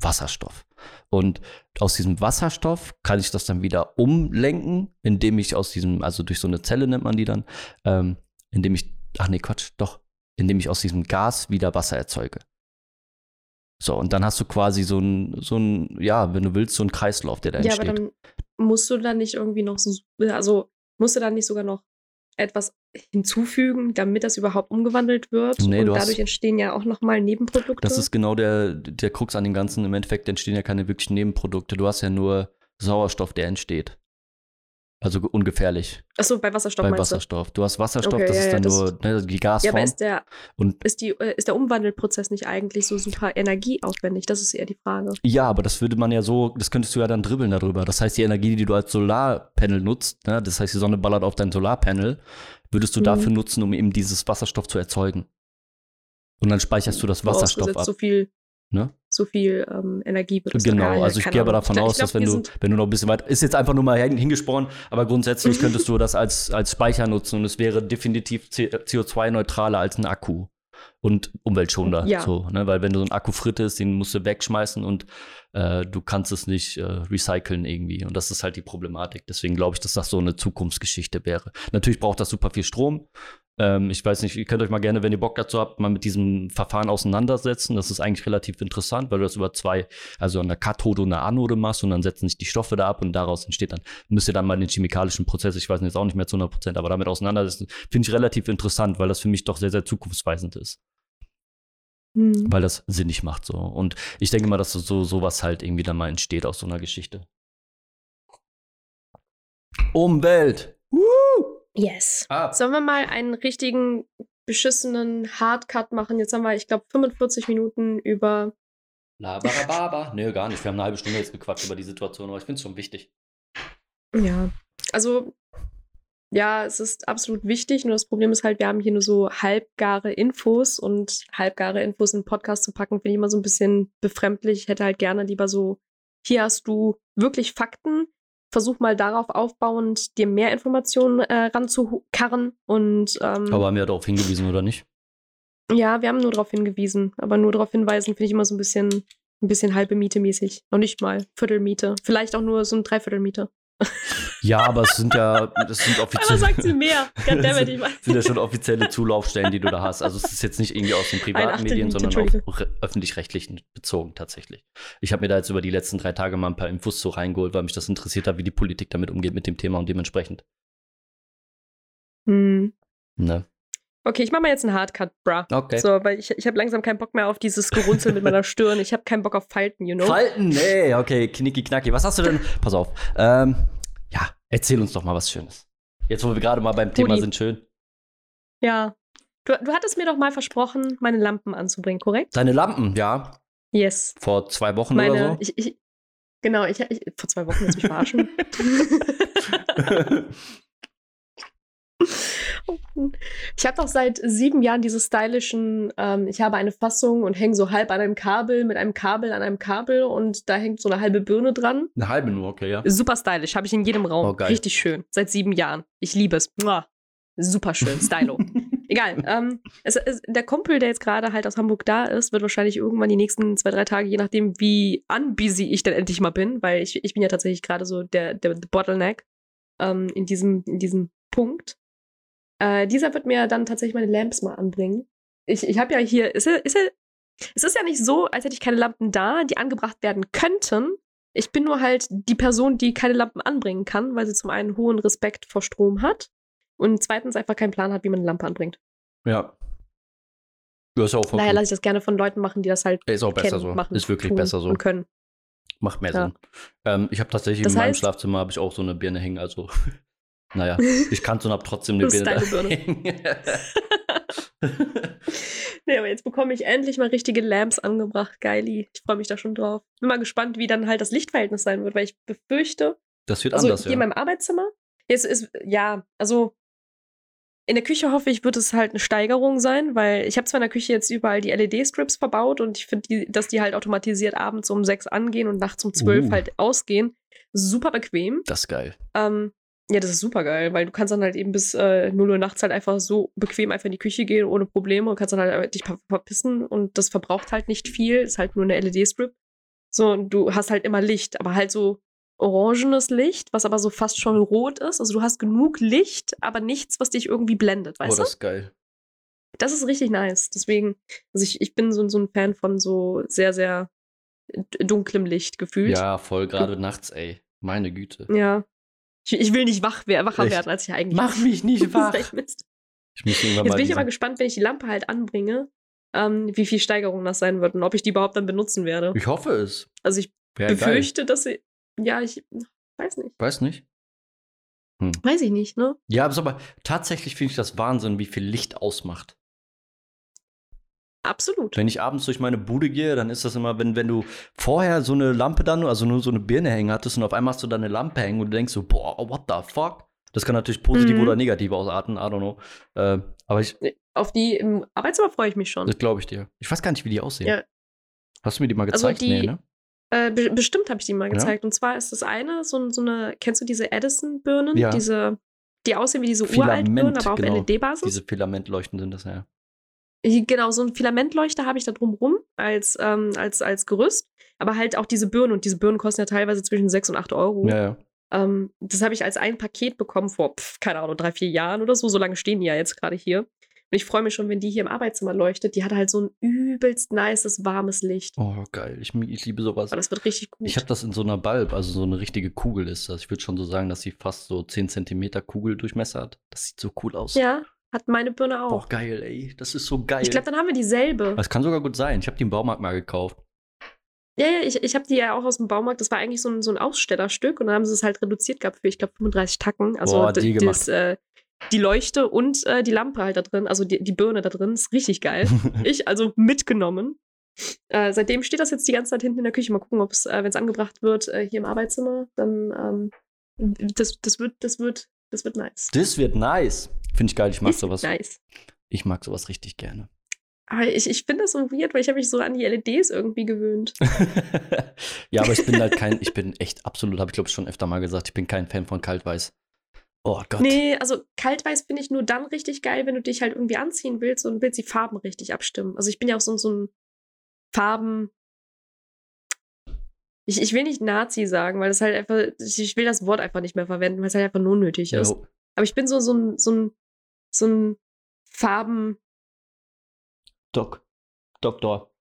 Wasserstoff. Und aus diesem Wasserstoff kann ich das dann wieder umlenken, indem ich aus diesem, also durch so eine Zelle nennt man die dann, ähm, indem ich, ach nee, Quatsch, doch, indem ich aus diesem Gas wieder Wasser erzeuge. So, und dann hast du quasi so ein, so ein, ja, wenn du willst, so ein Kreislauf, der da ja, aber entsteht. dann musst du dann nicht irgendwie noch so, also musst du dann nicht sogar noch etwas hinzufügen, damit das überhaupt umgewandelt wird. Nee, und du hast- dadurch entstehen ja auch nochmal Nebenprodukte. Das ist genau der, der Krux an dem Ganzen. Im Endeffekt entstehen ja keine wirklichen Nebenprodukte. Du hast ja nur Sauerstoff, der entsteht. Also ge- ungefährlich Achso, bei Wasserstoff bei Wasserstoff. Du hast Wasserstoff, Okay, das ja, ist ja, dann das- nur ne, die du? Ja, Gasform. aber ist der, und ist, die, äh, ist der Umwandelprozess nicht eigentlich so super energieaufwendig? Das ist eher die Frage. Ja, aber das würde man ja so, das könntest du ja dann dribbeln darüber. Das heißt, die Energie, die du als Solarpanel nutzt, ne, das heißt, die Sonne ballert auf dein Solarpanel, würdest du Mhm. dafür nutzen, um eben dieses Wasserstoff zu erzeugen. Und dann speicherst du das Wasserstoff ab. So viel, Ne? So viel ähm, Energie wird Genau, also ich gehe aber davon aus, dass wenn du, wenn du noch ein bisschen weit, ist jetzt einfach nur mal hin- hingesprochen, aber grundsätzlich könntest du das als, als Speicher nutzen und es wäre definitiv CO2-neutraler als ein Akku. Und umweltschonender. Ja. So, ne? Weil wenn du so einen Akku frittest, den musst du wegschmeißen und äh, du kannst es nicht äh, recyceln irgendwie. Und das ist halt die Problematik. Deswegen glaube ich, dass das so eine Zukunftsgeschichte wäre. Natürlich braucht das super viel Strom. Ähm, ich weiß nicht, ihr könnt euch mal gerne, wenn ihr Bock dazu habt, mal mit diesem Verfahren auseinandersetzen. Das ist eigentlich relativ interessant, weil du das über zwei, also eine Kathode und eine Anode machst und dann setzen sich die Stoffe da ab und daraus entsteht dann, müsst ihr dann mal den chemikalischen Prozess, ich weiß jetzt auch nicht mehr zu 100 Prozent, aber damit auseinandersetzen, finde ich relativ interessant, weil das für mich doch sehr, sehr zukunftsweisend ist Hm. weil das sinnig macht so. Und ich denke mal, dass so sowas halt irgendwie dann mal entsteht aus so einer Geschichte. Umwelt. Yes. Ah. Sollen wir mal einen richtigen beschissenen Hardcut machen? Jetzt haben wir, ich glaube, 45 Minuten über. Labarababa. Nee, gar nicht. Wir haben eine halbe Stunde jetzt gequatscht über die Situation, aber ich finde es schon wichtig. Ja. Also, ja, es ist absolut wichtig. Nur das Problem ist halt, wir haben hier nur so halbgare Infos und halbgare Infos in einen Podcast zu packen, finde ich immer so ein bisschen befremdlich. Ich hätte halt gerne lieber so, hier hast du wirklich Fakten. Versuch mal darauf aufbauend, dir mehr Informationen äh, ranzukarren und ähm, Aber haben wir darauf hingewiesen, oder nicht? Ja, wir haben nur darauf hingewiesen. Aber nur darauf hinweisen finde ich immer so ein bisschen, ein bisschen halbe Miete mäßig. Noch nicht mal Viertelmiete. Vielleicht auch nur so ein Dreiviertelmiete. Ja, aber es sind ja, das sind Aber offiziell. sagt sie mehr. Goddammit, ich weiß. sind ja schon offizielle Zulaufstellen, die du da hast. Also es ist jetzt nicht irgendwie aus den privaten Medien, sondern auf re- öffentlich-rechtlichen bezogen tatsächlich. Ich habe mir da jetzt über die letzten drei Tage mal ein paar Infos so reingeholt, weil mich das interessiert hat, wie die Politik damit umgeht mit dem Thema und dementsprechend. Hm. Ne? Okay, ich mache mal jetzt einen Hardcut, bruh. Okay. So, weil ich, ich habe langsam keinen Bock mehr auf dieses Gerunzel mit meiner Stirn. Ich habe keinen Bock auf Falten, you know? Falten, nee, okay, knicki knacki. Was hast du denn? Pass auf. Ähm, ja, erzähl uns doch mal was Schönes. Jetzt, wo wir gerade mal beim Thema Rudi. sind, schön. Ja. Du, du hattest mir doch mal versprochen, meine Lampen anzubringen, korrekt? Deine Lampen, ja, Yes. vor zwei Wochen Meine, oder so. ich, ich, genau, ich, ich, vor zwei Wochen, jetzt mich verarschen. Ich habe doch seit sieben Jahren diese stylischen, ähm, ich habe eine Fassung und hänge so halb an einem Kabel, mit einem Kabel an einem Kabel und da hängt so eine halbe Birne dran. Eine halbe nur, okay, ja. Super stylisch, habe ich in jedem Raum. Oh. Richtig schön. Seit sieben Jahren. Ich liebe es. Mua. Super schön, stylo. Egal. Ähm, es, es, der Kumpel, der jetzt gerade halt aus Hamburg da ist, wird wahrscheinlich irgendwann die nächsten zwei, drei Tage, je nachdem, wie unbusy ich dann endlich mal bin, weil ich, ich bin ja tatsächlich gerade so der, der, der Bottleneck ähm, in, diesem, in diesem Punkt. Äh, dieser wird mir dann tatsächlich meine Lamps mal anbringen. Ich, ich habe ja hier, ist ist er, es ist ja nicht so, als hätte ich keine Lampen da, die angebracht werden könnten. Ich bin nur halt die Person, die keine Lampen anbringen kann, weil sie zum einen hohen Respekt vor Strom hat und zweitens einfach keinen Plan hat, wie man eine Lampe anbringt. Ja. Ja, ist auch voll Daher lasse ich das gerne von Leuten machen, die das halt Ist auch besser kennen, so. machen, Ist wirklich besser so. und können. Macht mehr Ja. Sinn. Ähm, ich habe tatsächlich Das in meinem heißt- Schlafzimmer habe ich auch so eine Birne hängen, also naja, ich kann und habe trotzdem eine Das ist Birne deine Birne. nee, aber jetzt bekomme ich endlich mal richtige Lamps angebracht. Geili. Ich freue mich da schon drauf. Bin mal gespannt, wie dann halt das Lichtverhältnis sein wird, weil ich befürchte, das wird also anders, hier in ja. meinem Arbeitszimmer, jetzt ist, ja, also in der Küche hoffe ich, wird es halt eine Steigerung sein, weil ich habe zwar in der Küche jetzt überall die LED-Strips verbaut und ich finde, dass die halt automatisiert abends um sechs angehen und nachts um zwölf Uh. halt ausgehen. Super bequem. Das ist geil. Ähm, ja, das ist super geil, weil du kannst dann halt eben bis äh, 0 Uhr nachts halt einfach so bequem einfach in die Küche gehen, ohne Probleme und kannst dann halt dich ver verpissen und das verbraucht halt nicht viel, ist halt nur eine LED-Strip. So, und du hast halt immer Licht, aber halt so orangenes Licht, was aber so fast schon rot ist. Also du hast genug Licht, aber nichts, was dich irgendwie blendet, Oh, weißt das du? ist geil. Das ist richtig nice. Deswegen, also ich, ich bin so, so ein Fan von so sehr, sehr dunklem Licht gefühlt. Ja, voll, gerade nachts, ey. Meine Güte. Ja. Ich, ich will nicht wach wacher Echt? werden, als ich eigentlich Mach mich nicht wach. Ich muss Jetzt bin ich aber gespannt, wenn ich die Lampe halt anbringe, ähm, wie viel Steigerung das sein wird und ob ich die überhaupt dann benutzen werde. Ich hoffe es. Also ich geil. befürchte, dass sie. Ja, ich weiß nicht. Weiß nicht. Weiß ich nicht, ne? Ja, aber tatsächlich finde ich das Wahnsinn, wie viel Licht ausmacht. Absolut. Wenn ich abends durch meine Bude gehe, dann ist das immer, wenn, wenn du vorher so eine Lampe dann, also nur so eine Birne hängen hattest und auf einmal hast du da eine Lampe hängen und du denkst so, boah, what the fuck? Das kann natürlich positiv Mhm. oder negativ ausarten, I don't know. Äh, aber ich, Auf die im Arbeitszimmer freue ich mich schon. das glaube ich dir. Ich weiß gar nicht, wie die aussehen. Ja. Hast du mir die mal Also gezeigt? die- nee, ne? Äh, be bestimmt habe ich die mal Ja? gezeigt. Und zwar ist das eine, so, so eine, kennst du diese Edison-Birnen? Ja. Diese, die aussehen wie diese uralten Filament, Birnen, aber auf genau. LED-Basis? Diese Filamentleuchten sind das, ja. Genau, so ein Filamentleuchter habe ich da drumrum als, ähm, als, als Gerüst. Aber halt auch diese Birnen. Und diese Birnen kosten ja teilweise zwischen 6 und 8 Euro. Ja, ja. Ähm, das habe ich als ein Paket bekommen vor, pf, keine Ahnung, drei, vier Jahren oder so. So lange stehen die ja jetzt gerade hier. Und ich freue mich schon, wenn die hier im Arbeitszimmer leuchtet. Die hat halt so ein übelst nices, warmes Licht. Oh, geil. Ich, ich liebe sowas. Aber das wird richtig gut. Ich habe das in so einer Bulb, also so eine richtige Kugel ist das. Ich würde schon so sagen, dass sie fast so 10 Zentimeter Kugeldurchmesser hat. Das sieht so cool aus. ja, hat meine Birne auch. Boah, geil, ey. Das ist so geil. ich glaube, dann haben wir dieselbe. das kann sogar gut sein. Ich habe die im Baumarkt mal gekauft. Ja, ja, ich, ich habe die ja auch aus dem Baumarkt. Das war eigentlich so ein, so ein Ausstellerstück und dann haben sie es halt reduziert gehabt für, ich glaube, 35 Tacken. Also Boah, die gemacht. das, äh, die Leuchte und äh, die Lampe halt da drin, also die, die Birne da drin, ist richtig geil. ich also mitgenommen. Äh, seitdem steht das jetzt die ganze Zeit hinten in der Küche. Mal gucken, ob es, äh, wenn es angebracht wird, äh, hier im Arbeitszimmer, dann ähm, das, das wird, das wird, das wird nice. das wird nice. Finde ich geil. Ich mag Ist sowas. Nice. Ich mag sowas richtig gerne. Aber ich, ich finde das so weird, weil ich habe mich so an die LEDs irgendwie gewöhnt. ja, aber ich bin halt kein, ich bin echt absolut, habe ich glaube ich schon öfter mal gesagt, ich bin kein Fan von Kaltweiß. Oh Gott. Nee, also kaltweiß finde ich nur dann richtig geil, wenn du dich halt irgendwie anziehen willst und willst die Farben richtig abstimmen. Also ich bin ja auch so, so ein Farben. Ich, ich will nicht Nazi sagen, weil das halt einfach, ich, will das Wort einfach nicht mehr verwenden, weil es halt einfach nur unnötig ist. Jo. Aber ich bin so, so ein, so ein, so ein Farben. Doc. Doktor.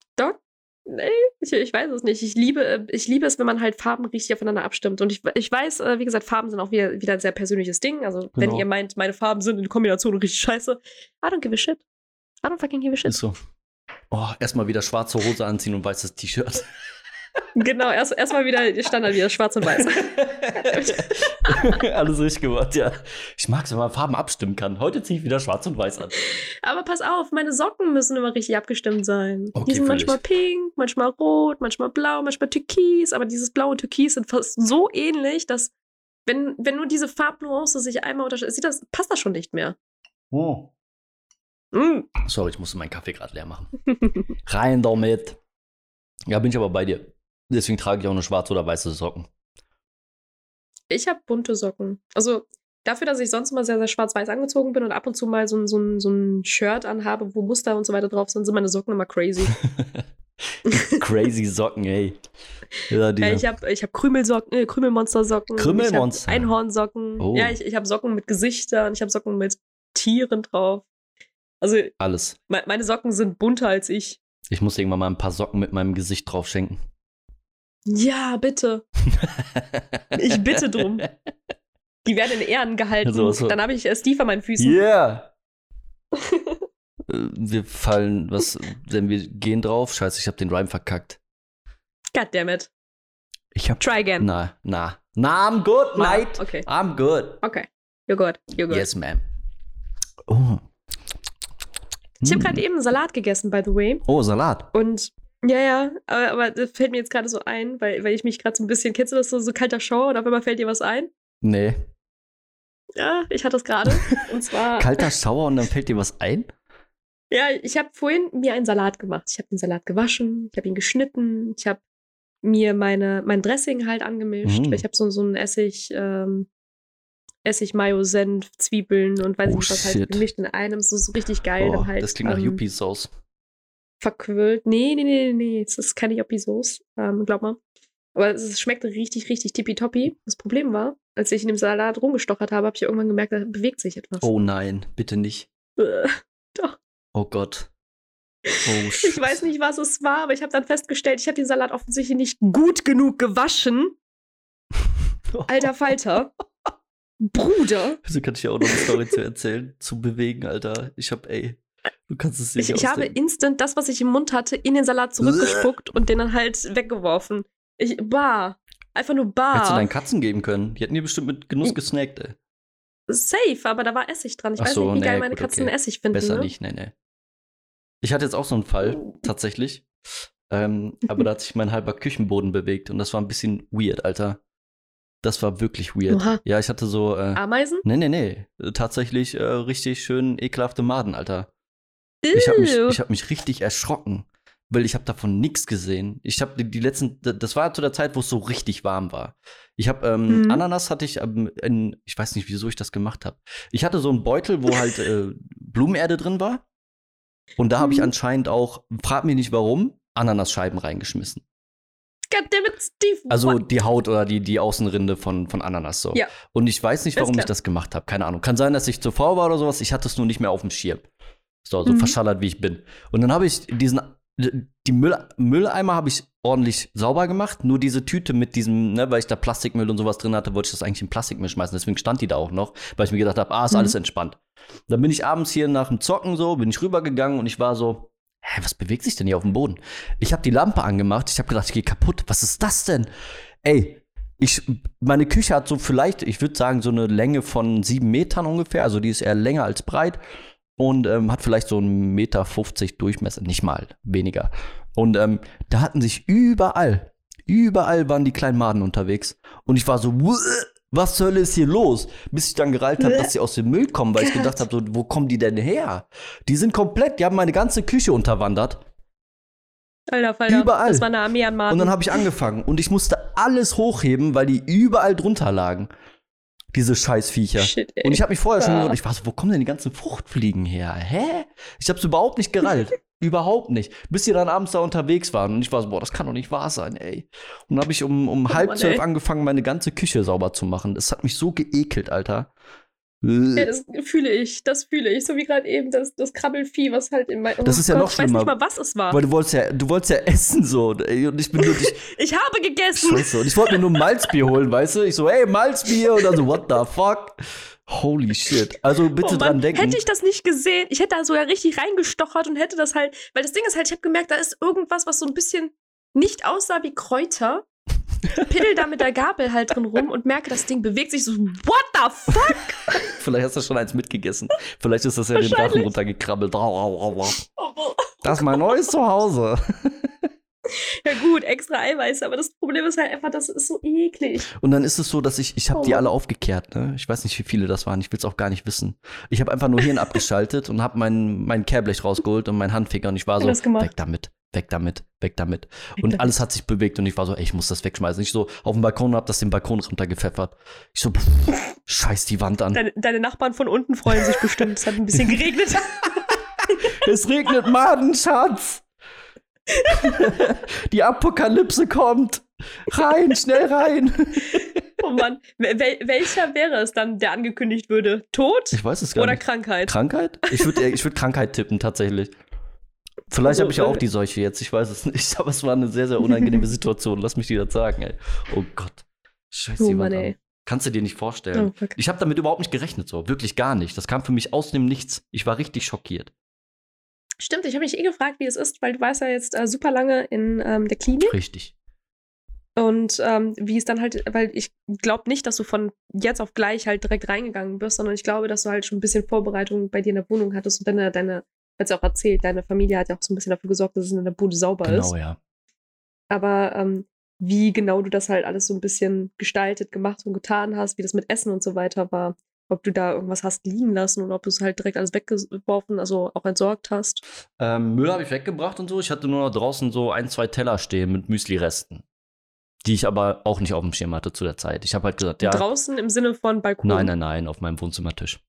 Nee, ich, ich weiß es nicht. Ich liebe, äh, ich liebe es, wenn man halt Farben richtig aufeinander abstimmt. Und ich, ich weiß, äh, wie gesagt, Farben sind auch wieder, wieder ein sehr persönliches Ding. Also, wenn Genau. ihr meint, meine Farben sind in Kombination richtig scheiße, I don't give a shit. I don't fucking give a shit. Ist so. Oh, erstmal wieder schwarze Hose anziehen und weißes T-Shirt. Genau, erst erstmal wieder Standard wieder schwarz und weiß. Alles richtig gemacht, ja. Ich mag es, wenn man Farben abstimmen kann. Heute ziehe ich wieder schwarz und weiß an. Aber pass auf, meine Socken müssen immer richtig abgestimmt sein. Okay, die sind fühl manchmal pink, manchmal rot, manchmal blau, manchmal türkis. Aber dieses Blau und Türkis sind fast so ähnlich, dass wenn, wenn nur diese Farbnuance sich einmal unterscheidet, sieht das, passt das schon nicht mehr. Oh. Mm. Sorry, ich musste meinen Kaffee gerade leer machen. Rein damit. Ja, bin ich aber bei dir. Deswegen trage ich auch nur schwarze oder weiße Socken. Ich habe bunte Socken. Also dafür, dass ich sonst immer sehr, sehr schwarz-weiß angezogen bin und ab und zu mal so, ein- so, so ein Shirt anhabe, wo Muster und so weiter drauf sind, sind meine Socken immer crazy. Crazy Socken, ey. Ja, Ja, ich habe ich hab Krümelsocken, äh, Krümelmonstersocken. Krümelmonster. Einhornsocken. Oh. Ja, ich, ich habe Socken mit Gesichtern, ich habe Socken mit Tieren drauf. Also alles. me meine Socken sind bunter als ich. Ich muss irgendwann mal ein paar Socken mit meinem Gesicht drauf schenken. Ja, bitte. Ich bitte drum. Die werden in Ehren gehalten. So, so. Dann habe ich Steve an meinen Füßen. Yeah! Äh, wir fallen, was, denn wir gehen drauf. Scheiße, ich habe den Rhyme verkackt. God damn it. Ich hab. Try again. Na, na. Na, I'm good, mate. Okay, I'm good. okay. You're good. You're good. Yes, ma'am. Oh. Ich habe Mm. gerade eben einen Salat gegessen, by the way. Oh, Salat. Und ja, ja, aber, aber das fällt mir jetzt gerade so ein, weil, weil ich mich gerade so ein bisschen, kennst du das so, so kalter Schauer und auf einmal fällt dir was ein? Nee. Ja, ich hatte es gerade. Und zwar, Kalter Schauer und dann fällt dir was ein? ja, ich habe vorhin mir einen Salat gemacht. Ich habe den Salat gewaschen, ich habe ihn geschnitten, ich habe mir meine, mein Dressing halt angemischt. Mm. Ich habe so, so einen Essig, ähm, Essig, Mayo, Senf, Zwiebeln und weiß Oh, nicht was shit. halt gemischt in einem. So, so richtig geil. Dann halt, das klingt nach ähm, Yuppie-Sauce. Verquirlt. Nee, nee, nee, nee, nee. Es ist keine Yopi-Sauce. Ähm, glaub mal. Aber es ist- schmeckt richtig, richtig tippitoppi. Das Problem war, als ich in dem Salat rumgestochert habe, habe ich irgendwann gemerkt, da bewegt sich etwas. Oh nein, bitte nicht. Äh, Oh Gott. Oh, Ich weiß nicht, was es war, aber ich habe dann festgestellt, ich habe den Salat offensichtlich nicht gut genug gewaschen. Alter Falter. Bruder. Wieso kann ich ja auch noch eine Story zu erzählen? Zu bewegen, Alter. Ich hab, ey. Du kannst es Ich, nicht ich habe ausdenken. instant das, was ich im Mund hatte, in den Salat zurückgespuckt und den dann halt weggeworfen. Ich, bar. Einfach nur Hättest du bar. deinen Katzen geben können. Die hätten die bestimmt mit Genuss gesnackt, ey. Safe, aber da war Essig dran. Ich Ach weiß so, nicht, wie nee, geil meine gut, Katzen okay. Essig finden. Besser ne? nicht, nee, nee. Ich hatte jetzt auch so einen Fall, tatsächlich. Ähm, aber da hat sich mein halber Küchenboden bewegt und das war ein bisschen weird, Alter. Das war wirklich weird. Oha. Ja, ich hatte so. Äh, Ameisen? nee, nee, nee. Tatsächlich äh, richtig schön ekelhafte Maden, Alter. Ich habe mich, ich hab mich richtig erschrocken, weil ich habe davon nichts gesehen. Ich habe die, die letzten, das war zu der Zeit, wo es so richtig warm war. Ich habe ähm, Mhm. Ananas hatte ich, ähm, in, ich weiß nicht, wieso ich das gemacht habe. Ich hatte so einen Beutel, wo halt äh, Blumenerde drin war. Und da habe ich Mhm. anscheinend auch, frag mich nicht warum, Ananasscheiben reingeschmissen. Goddammit, Steve. Also die Haut oder die, die Außenrinde von, von Ananas so. Ja. Und ich weiß nicht, warum ich das gemacht habe. Keine Ahnung. Kann sein, dass ich zu faul war oder sowas. Ich hatte es nur nicht mehr auf dem Schirm. So, so Mhm. verschallert wie ich bin. Und dann habe ich diesen, die Müll, Mülleimer habe ich ordentlich sauber gemacht. Nur diese Tüte mit diesem, ne, weil ich da Plastikmüll und sowas drin hatte, wollte ich das eigentlich in Plastikmüll schmeißen. Deswegen stand die da auch noch, weil ich mir gedacht habe, ah, ist Mhm. alles entspannt. Dann bin ich abends hier nach dem Zocken so, bin ich rübergegangen und ich war so, hä, was bewegt sich denn hier auf dem Boden? Ich habe die Lampe angemacht, ich habe gedacht, ich gehe kaputt. Was ist das denn? Ey, ich, meine Küche hat so vielleicht, ich würde sagen, so eine Länge von sieben Metern ungefähr. Also die ist eher länger als breit und ähm, hat vielleicht so einen Meter 50 Durchmesser, nicht mal, weniger. Und ähm, da hatten sich überall, überall waren die kleinen Maden unterwegs. Und ich war so, "Wuh, was zur Hölle ist hier los? Bis ich dann gereilt habe, dass sie aus dem Müll kommen, weil ich Gott. gedacht habe, so, wo kommen die denn her? Die sind komplett, die haben meine ganze Küche unterwandert. Alter, Falter. überall. Das war eine Armee an Maden. Und dann habe ich angefangen und ich musste alles hochheben, weil die überall drunter lagen. Diese Scheißviecher. Shit, ey. Und ich habe mich vorher schon gewundert, ich war so, wo kommen denn die ganzen Fruchtfliegen her? Hä? Ich habe es überhaupt nicht gerallt. überhaupt nicht. Bis sie dann abends da unterwegs waren. Und ich war so, boah, das kann doch nicht wahr sein, ey. Und dann habe ich um, um halb Mann, zwölf ey. angefangen, meine ganze Küche sauber zu machen. Das hat mich so geekelt, Alter. Ja, das fühle ich, das fühle ich. So wie gerade eben das, das Krabbelvieh, was halt in meinem. Das ist ja noch Ich weiß schlimmer. nicht mal, was es war. Weil du wolltest ja, du wolltest ja essen so. ey, Und ich bin nur, ich, Ich habe gegessen. Scheiße. Und ich wollte mir nur Malzbier holen, weißt du? Ich so, hey, Malzbier. Und dann so, what the fuck? Holy shit. Also bitte Oh Mann, dran denken. Hätte ich das nicht gesehen, ich hätte da sogar richtig reingestochert und hätte das halt, weil das Ding ist halt, ich habe gemerkt, da ist irgendwas, was so ein bisschen nicht aussah wie Kräuter. Piddel da mit der Gabel halt drin rum und merke, das Ding bewegt sich so, what the fuck? Vielleicht hast du schon eins mitgegessen. Vielleicht ist das ja den Drachen runtergekrabbelt. Das ist mein neues Zuhause. ja gut, extra Eiweiß, aber das Problem ist halt einfach, das ist so eklig. Und dann ist es so, dass ich, ich habe Oh die alle aufgekehrt. Ne? Ich weiß nicht, wie viele das waren. Ich will es auch gar nicht wissen. Ich habe einfach nur Hirn abgeschaltet und habe mein, mein Kehrblech rausgeholt und meinen Handfinger und ich war so, weg damit, weg damit, weg damit. Und alles hat sich bewegt und ich war so, ey, ich muss das wegschmeißen. Ich so auf dem Balkon und hab das den Balkon runtergepfeffert. Ich so, pff, scheiß die Wand an. Deine, deine Nachbarn von unten freuen sich bestimmt. Es hat ein bisschen geregnet. Es regnet Maden, Schatz. Die Apokalypse kommt. Rein, schnell rein. Oh Mann. Wel wel- welcher wäre es dann, der angekündigt würde? Tod Ich weiß es gar oder nicht. Krankheit? Krankheit? Ich würde ich würd Krankheit tippen, tatsächlich. Vielleicht Also, habe ich ja auch die Seuche jetzt, ich weiß es nicht, aber es war eine sehr, sehr unangenehme Situation. Lass mich dir das sagen, ey. Oh Gott. Scheiße, Oh Mann, an. ey. Kannst du dir nicht vorstellen. Oh. Ich habe damit überhaupt nicht gerechnet, so. Wirklich gar nicht. Das kam für mich aus dem Nichts. Ich war richtig schockiert. Stimmt, ich habe mich eh gefragt, wie es ist, weil du warst ja jetzt äh, super lange in ähm, der Klinik Richtig. und ähm, wie es dann halt, weil ich glaube nicht, dass du von jetzt auf gleich halt direkt reingegangen bist, sondern ich glaube, dass du halt schon ein bisschen Vorbereitung bei dir in der Wohnung hattest und deine, deine, hat ja auch erzählt, deine Familie hat ja auch so ein bisschen dafür gesorgt, dass es in der Bude sauber ist. Genau, ja. Aber ähm, wie genau du das halt alles so ein bisschen gestaltet, gemacht und getan hast, wie das mit Essen und so weiter war, ob du da irgendwas hast liegen lassen oder ob du es halt direkt alles weggeworfen, also auch entsorgt hast. Ähm, Müll habe ich weggebracht und so. Ich hatte nur noch draußen so ein, zwei Teller stehen mit Müsli-Resten. Die ich aber auch nicht auf dem Schirm hatte zu der Zeit. Ich habe halt gesagt, ja. Draußen im Sinne von Balkon. Nein, nein, nein, auf meinem Wohnzimmertisch.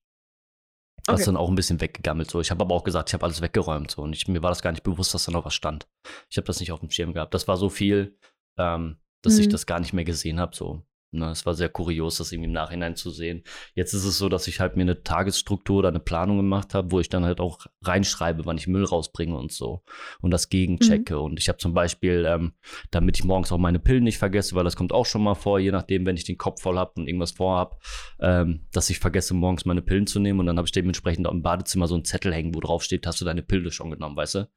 Das Okay. ist dann auch ein bisschen weggegammelt. So. Ich habe aber auch gesagt, ich habe alles weggeräumt. So. Und ich, mir war das gar nicht bewusst, dass da noch was stand. Ich habe das nicht auf dem Schirm gehabt. Das war so viel, ähm, dass ich Mhm. das gar nicht mehr gesehen habe. So. Ne, es war sehr kurios, das irgendwie im Nachhinein zu sehen. Jetzt ist es so, dass ich halt mir eine Tagesstruktur oder eine Planung gemacht habe, wo ich dann halt auch reinschreibe, wann ich Müll rausbringe und so. Und das gegenchecke. Mhm. Und ich habe zum Beispiel, ähm, damit ich morgens auch meine Pillen nicht vergesse, weil das kommt auch schon mal vor, je nachdem, wenn ich den Kopf voll habe und irgendwas vorhab, ähm, dass ich vergesse, morgens meine Pillen zu nehmen. Und dann habe ich dementsprechend auch im Badezimmer so einen Zettel hängen, wo drauf steht, hast du deine Pille schon genommen, weißt du?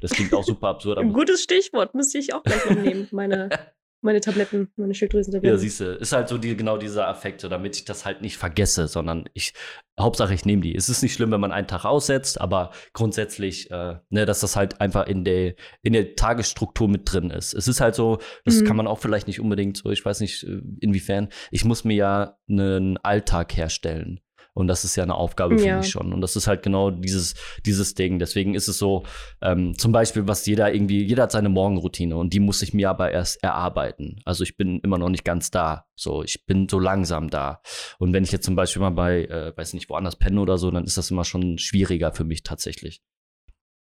Das klingt auch super absurd, Ein gutes Stichwort, müsste ich auch gleich nehmen. Meine, meine Tabletten, meine Ja, Schilddrüsentabletten. siehst du, ist halt so die, genau dieser Affekt, so damit ich das halt nicht vergesse, sondern ich, Hauptsache ich nehme die. Es ist nicht schlimm, wenn man einen Tag aussetzt, aber grundsätzlich, äh, ne, dass das halt einfach in der, in der Tagesstruktur mit drin ist. Es ist halt so, das Mhm. kann man auch vielleicht nicht unbedingt so, ich weiß nicht äh, inwiefern, ich muss mir ja einen Alltag herstellen. Und das ist ja eine Aufgabe für Ja. mich schon. Und das ist halt genau dieses, dieses Ding. Deswegen ist es so, ähm, zum Beispiel, was jeder irgendwie, jeder hat seine Morgenroutine und die muss ich mir aber erst erarbeiten. Also ich bin immer noch nicht ganz da. So, ich bin so langsam da. Und wenn ich jetzt zum Beispiel mal bei, äh, weiß nicht, woanders penne oder so, dann ist das immer schon schwieriger für mich tatsächlich.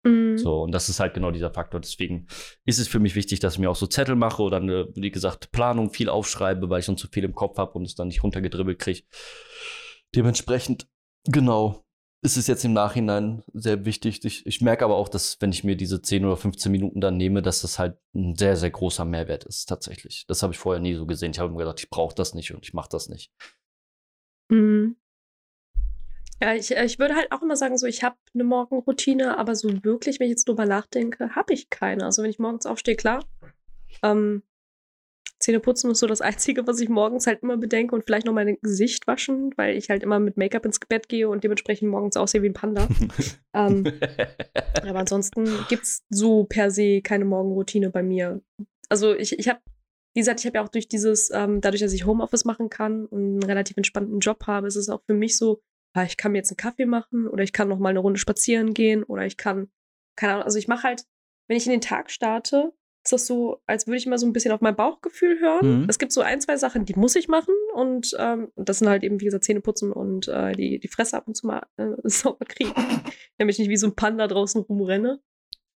Mhm. So, und das ist halt genau dieser Faktor. Deswegen ist es für mich wichtig, dass ich mir auch so Zettel mache oder eine, wie gesagt, Planung viel aufschreibe, weil ich schon zu viel im Kopf habe und es dann nicht runtergedribbelt kriege. Dementsprechend, genau, ist es jetzt im Nachhinein sehr wichtig. Ich, ich merke aber auch, dass, wenn ich mir diese 10 oder 15 Minuten dann nehme, dass das halt ein sehr, sehr großer Mehrwert ist, tatsächlich. Das habe ich vorher nie so gesehen. Ich habe mir gedacht, ich brauche das nicht und ich mache das nicht. Mhm. Ja, ich, äh, ich würde halt auch immer sagen, so ich habe eine Morgenroutine, aber so wirklich, wenn ich jetzt drüber nachdenke, habe ich keine. Also wenn ich morgens aufstehe, klar. Ähm, Zähne putzen ist so das Einzige, was ich morgens halt immer bedenke und vielleicht noch mein Gesicht waschen, weil ich halt immer mit Make-up ins Bett gehe und dementsprechend morgens aussehe wie ein Panda. ähm, aber ansonsten gibt es so per se keine Morgenroutine bei mir. Also ich, ich habe, wie gesagt, ich habe ja auch durch dieses, ähm, dadurch, dass ich Homeoffice machen kann und einen relativ entspannten Job habe, ist es auch für mich so, ah, ich kann mir jetzt einen Kaffee machen oder ich kann noch mal eine Runde spazieren gehen oder ich kann, keine Ahnung, also ich mache halt, wenn ich in den Tag starte, ist das so, als würde ich mal so ein bisschen auf mein Bauchgefühl hören. Mhm. Es gibt so ein, zwei Sachen, die muss ich machen und ähm, das sind halt eben, wie gesagt, Zähne putzen und äh, die, die Fresse ab und zu mal äh, sauber kriegen, damit ich nicht wie so ein Panda draußen rumrenne.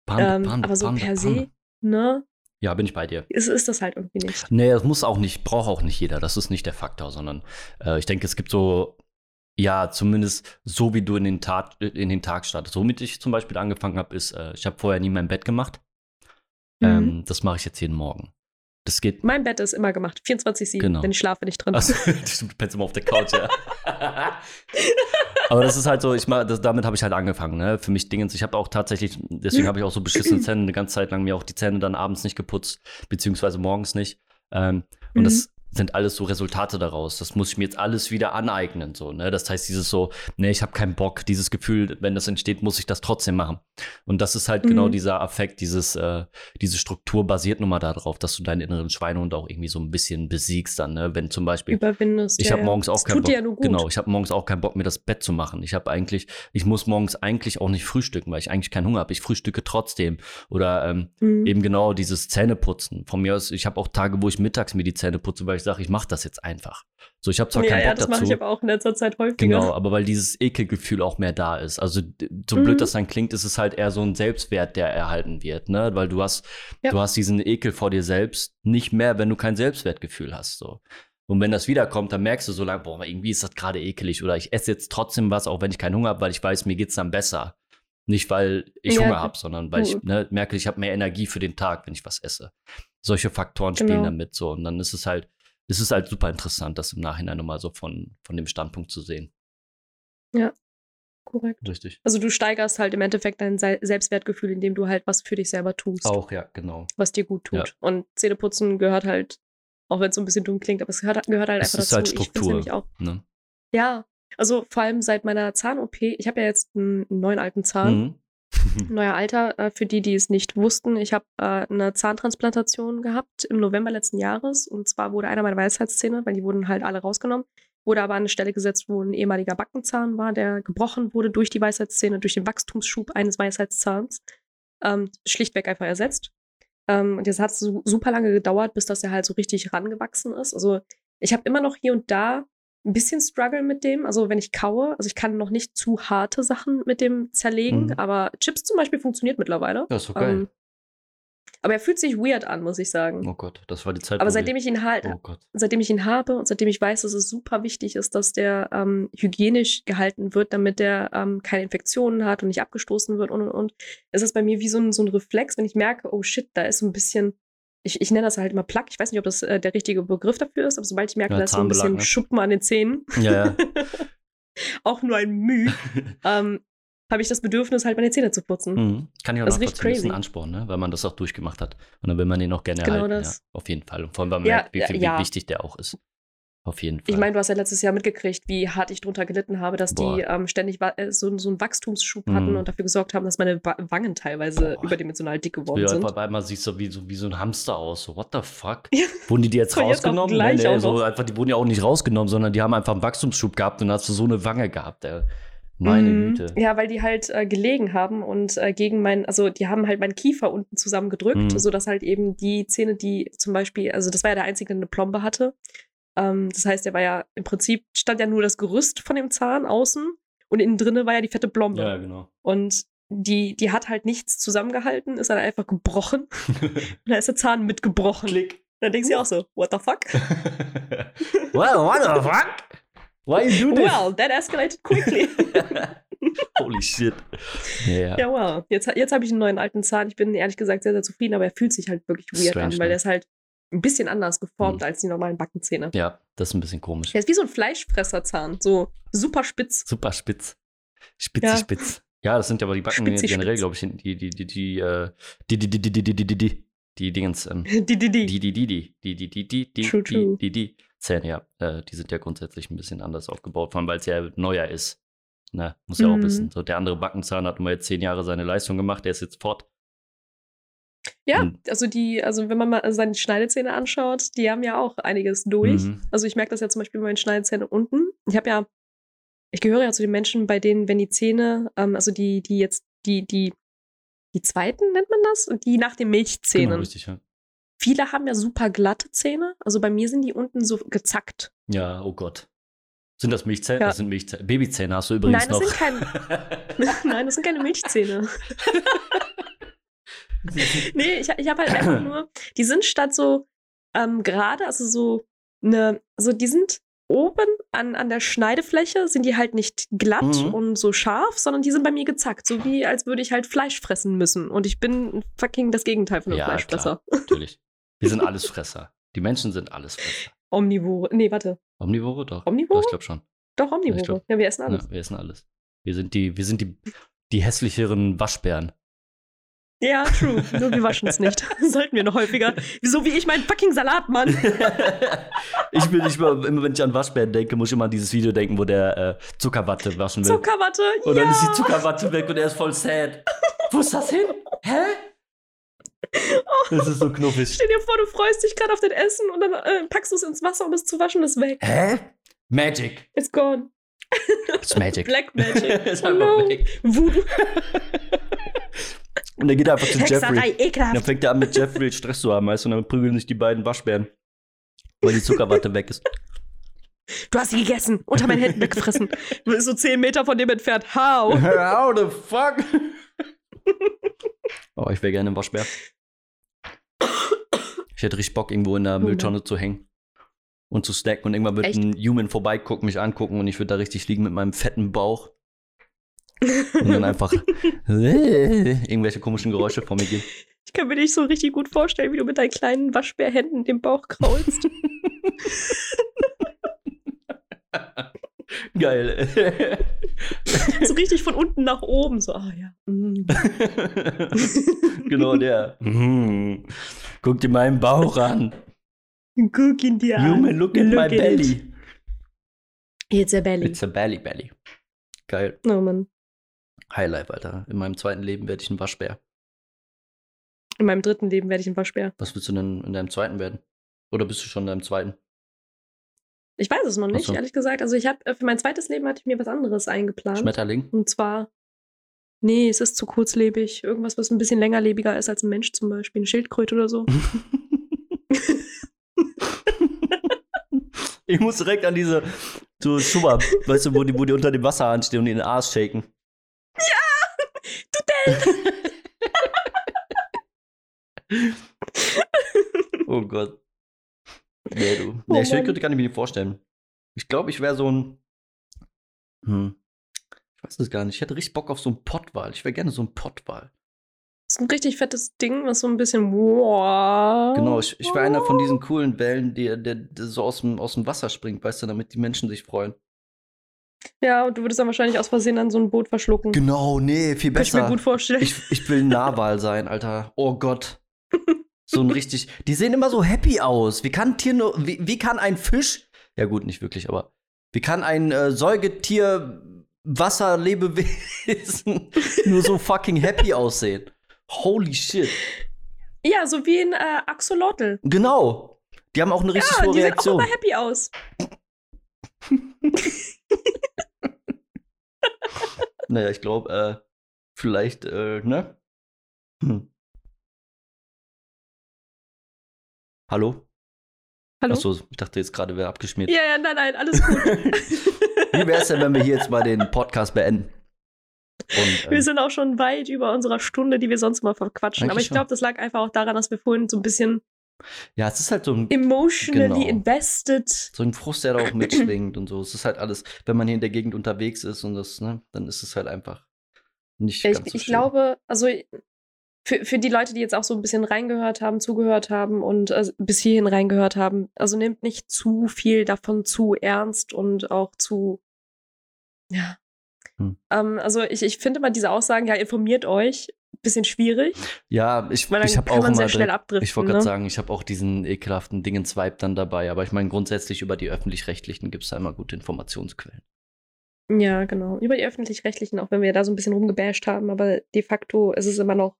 Panda, ähm, Panda, aber so Panda, per se, ne, Ja, bin ich bei dir. ist, ist das halt irgendwie nicht. Nee, das muss auch nicht, braucht auch nicht jeder. Das ist nicht der Faktor, sondern äh, ich denke, es gibt so, ja, zumindest so wie du in den Tag, in den Tag startest. Womit ich zum Beispiel angefangen habe, ist, äh, ich habe vorher nie mein Bett gemacht. Mhm. Ähm, das mache ich jetzt jeden Morgen. Das geht. Mein Bett ist immer gemacht, 24-7, Genau. wenn ich schlafe nicht drin. Also, du pennst immer auf der Couch, ja. Aber das ist halt so, ich mach, das, damit habe ich halt angefangen, ne? Für mich Dingens. Ich habe auch tatsächlich, deswegen habe ich auch so beschissene Zähne eine ganze Zeit lang mir auch die Zähne dann abends nicht geputzt, beziehungsweise morgens nicht. Ähm, und Mhm. das sind alles so Resultate daraus. Das muss ich mir jetzt alles wieder aneignen, so, ne? Das heißt, dieses so, ne, ich habe keinen Bock, dieses Gefühl, wenn das entsteht, muss ich das trotzdem machen. Und das ist halt genau Mhm. dieser Affekt, dieses, äh, diese Struktur basiert nun mal darauf, dass du deinen inneren Schweinehund auch irgendwie so ein bisschen besiegst dann, ne? Wenn zum Beispiel Überwindest. ich ja, habe ja. morgens auch keinen Bock. ja. Genau, ich habe morgens auch keinen Bock, mir das Bett zu machen. Ich habe eigentlich, ich muss morgens eigentlich auch nicht frühstücken, weil ich eigentlich keinen Hunger habe. Ich frühstücke trotzdem. Oder ähm, Mhm. eben genau dieses Zähneputzen. Von mir aus, ich habe auch Tage, wo ich mittags mir die Zähne putze, weil ich sage, ich mache das jetzt einfach. So, ich habe zwar ja, keinen ja, Bock das mache dazu. ich aber auch in letzter Zeit häufiger. Genau, aber weil dieses Ekelgefühl auch mehr da ist. Also so Mhm. blöd das dann klingt, ist es halt eher so ein Selbstwert, der erhalten wird, ne? Weil du hast, Ja. du hast diesen Ekel vor dir selbst nicht mehr, wenn du kein Selbstwertgefühl hast. So. Und wenn das wiederkommt, dann merkst du so lange, boah, irgendwie ist das gerade ekelig. Oder ich esse jetzt trotzdem was, auch wenn ich keinen Hunger habe, weil ich weiß, mir geht's dann besser. Nicht, weil ich Ja, Hunger habe, sondern weil ich ne, merke, ich habe mehr Energie für den Tag, wenn ich was esse. Solche Faktoren spielen Genau. damit so. Und dann ist es halt, ist es halt super interessant, das im Nachhinein nochmal so von, von dem Standpunkt zu sehen. Korrekt. Richtig. Also du steigerst halt im Endeffekt dein Se Selbstwertgefühl, indem du halt was für dich selber tust, Auch, ja, genau. was dir gut tut. Ja. Und Zähneputzen gehört halt, auch wenn es so ein bisschen dumm klingt, aber es gehört, gehört halt Es einfach ist dazu. halt Ich Struktur. nämlich auch. Ne? Ja, also vor allem seit meiner Zahn-OP, ich habe ja jetzt einen neuen alten Zahn, Mhm. neuer Alter, äh, für die, die es nicht wussten. Ich habe äh, eine Zahntransplantation gehabt im November letzten Jahres. Und zwar wurde einer meiner Weisheitszähne, weil die wurden halt alle rausgenommen, wurde aber an eine Stelle gesetzt, wo ein ehemaliger Backenzahn war, der gebrochen wurde durch die Weisheitszähne, durch den Wachstumsschub eines Weisheitszahns. Ähm, schlichtweg einfach ersetzt. Ähm, und jetzt hat es so, super lange gedauert, bis das er halt so richtig rangewachsen ist. Also ich habe immer noch hier und da ein bisschen Struggle mit dem. Also wenn ich kaue, also ich kann noch nicht zu harte Sachen mit dem zerlegen, Mhm. aber Chips zum Beispiel funktioniert mittlerweile. Das ist geil. Ähm, aber er fühlt sich weird an, muss ich sagen. oh Gott, das war die Zeit. aber seitdem ich ihn halt, Oh seitdem ich ihn habe und seitdem ich weiß, dass es super wichtig ist, dass der ähm, hygienisch gehalten wird, damit der ähm, keine Infektionen hat und nicht abgestoßen wird und und und, ist das bei mir wie so ein, so ein Reflex, wenn ich merke, oh shit, da ist so ein bisschen, ich, ich nenne das halt immer Plack, ich weiß nicht, ob das äh, der richtige Begriff dafür ist, aber sobald ich merke, Ja, da ist so ein bisschen ne? Schuppen an den Zähnen, Ja, ja. auch nur ein Müh, ähm, habe ich das Bedürfnis, halt meine Zähne zu putzen. Mhm. Kann ich auch Das ist ist ein crazy. Ansporn, ne? weil man das auch durchgemacht hat. Und dann will man den auch gerne Genau erhalten. das. Ja, auf jeden Fall. Und vor allem, weil man merkt, wie, wie ja. wichtig der auch ist. Auf jeden Fall. Ich meine, du hast ja letztes Jahr mitgekriegt, wie hart ich drunter gelitten habe, dass Boah. die ähm, ständig äh, so, so einen Wachstumsschub Mhm. hatten und dafür gesorgt haben, dass meine Wa Wangen teilweise Boah. überdimensional dick geworden ja, sind. auf einmal siehst du wie so, wie so ein Hamster aus. So, what the fuck? Ja. Wurden die die jetzt jetzt rausgenommen? gleich nee, nee, so einfach, die wurden ja auch nicht rausgenommen, sondern die haben einfach einen Wachstumsschub gehabt und hast du so eine Wange gehabt. Ey. Meine Mhm. Güte. Ja, weil die halt äh, gelegen haben und äh, gegen mein, also die haben halt meinen Kiefer unten zusammengedrückt, Mhm. sodass halt eben die Zähne, die zum Beispiel, also das war ja der einzige, der eine Plombe hatte. Ähm, das heißt, der war ja im Prinzip, stand ja nur das Gerüst von dem Zahn außen und innen drinne war ja die fette Plombe. Ja, genau. Und die, die hat halt nichts zusammengehalten, ist dann einfach gebrochen. Und da ist der Zahn mitgebrochen. Klick. Dann denkst du auch so, what the fuck? well, what the fuck? Why you do this? Well, that escalated quickly. Holy shit. Ja. ja, wow. Jetzt, jetzt habe ich einen neuen alten Zahn. Ich bin ehrlich gesagt sehr, sehr zufrieden, aber er fühlt sich halt wirklich weird Strange, an, weil ne? der ist halt ein bisschen anders geformt Mhm. als die normalen Backenzähne. ja, das ist ein bisschen komisch. Der ist wie so ein Fleischfresserzahn, so super spitz. Super spitz. Spitze, Ja. spitz. Ja, das sind aber die Backen Spitzi, generell, glaube ich, die, die, die, die, äh, die, die, die, die, die, die, die, die, die, die Dingens, ähm, Die, die, die. die, die, die, die, die, die, die, die, die, True, true. die, die, die, Zähne, ja, äh, die sind ja grundsätzlich ein bisschen anders aufgebaut, vor allem weil es ja neuer ist. Ne, muss ja auch Mhm. wissen. So, der andere Backenzahn hat nur jetzt zehn Jahre seine Leistung gemacht, der ist jetzt fort. Ja, Und- also die, also wenn man mal seine Schneidezähne anschaut, die haben ja auch einiges durch. Mhm. Also ich merke das ja zum Beispiel bei meinen Schneidezähnen unten. Ich habe ja, ich gehöre ja zu den Menschen, bei denen, wenn die Zähne, ähm, also die, die jetzt, die, die, die zweiten nennt man das, und die nach den Milchzähnen. Genau, richtig, ja. Viele haben ja super glatte Zähne. Also bei mir sind die unten so gezackt. Ja, oh Gott. Sind das Milchzähne? Ja. Das sind Milchzähne. Babyzähne hast du übrigens Nein, das noch. sind keine- Nein, das sind keine Milchzähne. Nee, ich, ich habe halt einfach nur, die sind statt so ähm, gerade, also so eine, also die sind oben an, an der Schneidefläche, sind die halt nicht glatt Mhm. und so scharf, sondern die sind bei mir gezackt, so wie als würde ich halt Fleisch fressen müssen. Und ich bin fucking das Gegenteil von einem Ja, Fleischfresser. Natürlich. Wir sind alles Fresser. Die Menschen sind alles Fresser. Omnivore. Nee, warte. Omnivore doch. Omnivore? Ja, ich glaube schon. Doch, Omnivore. glaub- ja, wir essen alles. Ja, wir essen alles. Wir sind die, wir sind die, die hässlicheren Waschbären. Ja, true. Nur wir waschen es nicht. Sollten wir noch häufiger. So wie ich meinen fucking Salat, Mann. ich bin nicht mal, immer wenn ich an Waschbären denke, muss ich immer an dieses Video denken, wo der äh, Zuckerwatte waschen will. Zuckerwatte. und ja. dann ist die Zuckerwatte weg und er ist voll sad. Wo ist das hin? Hä? Das ist so knuffig. Stell dir vor, du freust dich gerade auf dein Essen und dann äh, packst du es ins Wasser, um es zu waschen, ist weg. Hä? Magic. It's gone. It's Magic. Black Magic. ist Oh no. weg. Voodoo. Und dann geht er einfach zu Jeffrey. Hexerei, Dann ekelhaft. fängt er an mit Jeffrey Stress zu haben, weißt du, und dann prügeln sich die beiden Waschbären. Weil die Zuckerwatte weg ist. Du hast sie gegessen, unter meinen Händen weggefressen. Du bist so 10 Meter von dem entfernt. How? How the fuck? oh, ich wäre gerne ein Waschbär. Ich hätte richtig Bock, irgendwo in der. Mülltonne zu hängen und zu snacken und irgendwann wird Echt? ein Human vorbeigucken, mich angucken und ich würde da richtig liegen mit meinem fetten Bauch und dann einfach irgendwelche komischen Geräusche vor mir geben. Ich kann mir dich so richtig gut vorstellen, wie du mit deinen kleinen Waschbärhänden den Bauch kraulst. Geil. so richtig von unten nach oben. So, ah ja. mm. genau der. Mhm. Guck dir meinen Bauch an. Guck ihn dir an. Human, look at my it. belly. It's a belly. It's a belly belly. Geil. oh Mann. Highlife, Alter. In meinem zweiten Leben werde ich ein Waschbär. In meinem dritten Leben werde ich ein Waschbär. Was willst du denn in deinem zweiten werden? Oder bist du schon in deinem zweiten? Ich weiß es noch nicht, so. ehrlich gesagt. Also ich habe für mein zweites Leben hatte ich mir was anderes eingeplant. Schmetterling? Und zwar, nee, es ist zu kurzlebig. Irgendwas, was ein bisschen längerlebiger ist als ein Mensch zum Beispiel. Eine Schildkröte oder so. ich muss direkt an diese so Schubber, weißt du, wo die, wo die unter dem Wasserhahn stehen und den Arsch shaken. Oh Gott. Nee, du. Oh Nee, Schildkröte kann ich mir nicht vorstellen. Ich glaube, ich wäre so ein. Hm. Ich weiß es gar nicht. Ich hätte richtig Bock auf so einen Pottwal. Ich wäre gerne so ein Pottwal. Das ist ein richtig fettes Ding, was so ein bisschen. Wow. Genau, ich, ich wäre einer von diesen coolen Wellen, der, der, der so aus dem, aus dem Wasser springt, weißt du, damit die Menschen sich freuen. Ja, und du würdest dann wahrscheinlich aus Versehen dann so ein Boot verschlucken. Genau, nee, viel Kann ich mir besser. gut vorstellen. Ich, ich will ein Narwal sein, Alter. Oh Gott. So ein richtig. Die sehen immer so happy aus. Wie kann ein Tier nur. Wie, wie kann ein Fisch. Ja, gut, nicht wirklich, aber. Wie kann ein äh, Säugetier, Wasserlebewesen nur so fucking happy aussehen? Holy shit. ja, so wie ein äh, Axolotl. Genau. Die haben auch eine richtig Ja, hohe die sehen auch Reaktion. immer happy aus. Naja, ich glaube, äh, vielleicht, äh, ne? Hm. Hallo? Hallo? Achso, ich dachte jetzt gerade, wäre abgeschmiert. Ja, ja, nein, nein, alles gut. Wie wäre es denn, wenn wir hier jetzt mal den Podcast beenden? Und, Wir ähm, sind auch schon weit über unserer Stunde, die wir sonst mal verquatschen. Aber ich glaube, das lag einfach auch daran, dass wir vorhin so ein bisschen ja, es ist halt so ein, emotionally Genau. invested. so ein Frust, der da auch mitschwingt und so. Es ist halt alles, wenn man hier in der Gegend unterwegs ist und das, ne, dann ist es halt einfach nicht Ich, ganz so ich glaube, also für, für die Leute, die jetzt auch so ein bisschen reingehört haben, zugehört haben und äh, bis hierhin reingehört haben, also nehmt nicht zu viel davon zu ernst und auch zu, ja. Hm. Ähm, also ich, ich finde mal diese Aussagen, ja, informiert euch, bisschen schwierig, Ja, ich, weil ich habe auch immer direkt, ich wollte gerade ne? sagen, ich habe auch diesen ekelhaften Dingens-Vibe dann dabei, aber ich meine, grundsätzlich über die Öffentlich-Rechtlichen gibt es da immer gute Informationsquellen. Ja, genau. Über die öffentlich-rechtlichen, auch wenn wir da so ein bisschen rumgebasht haben, aber de facto ist es immer noch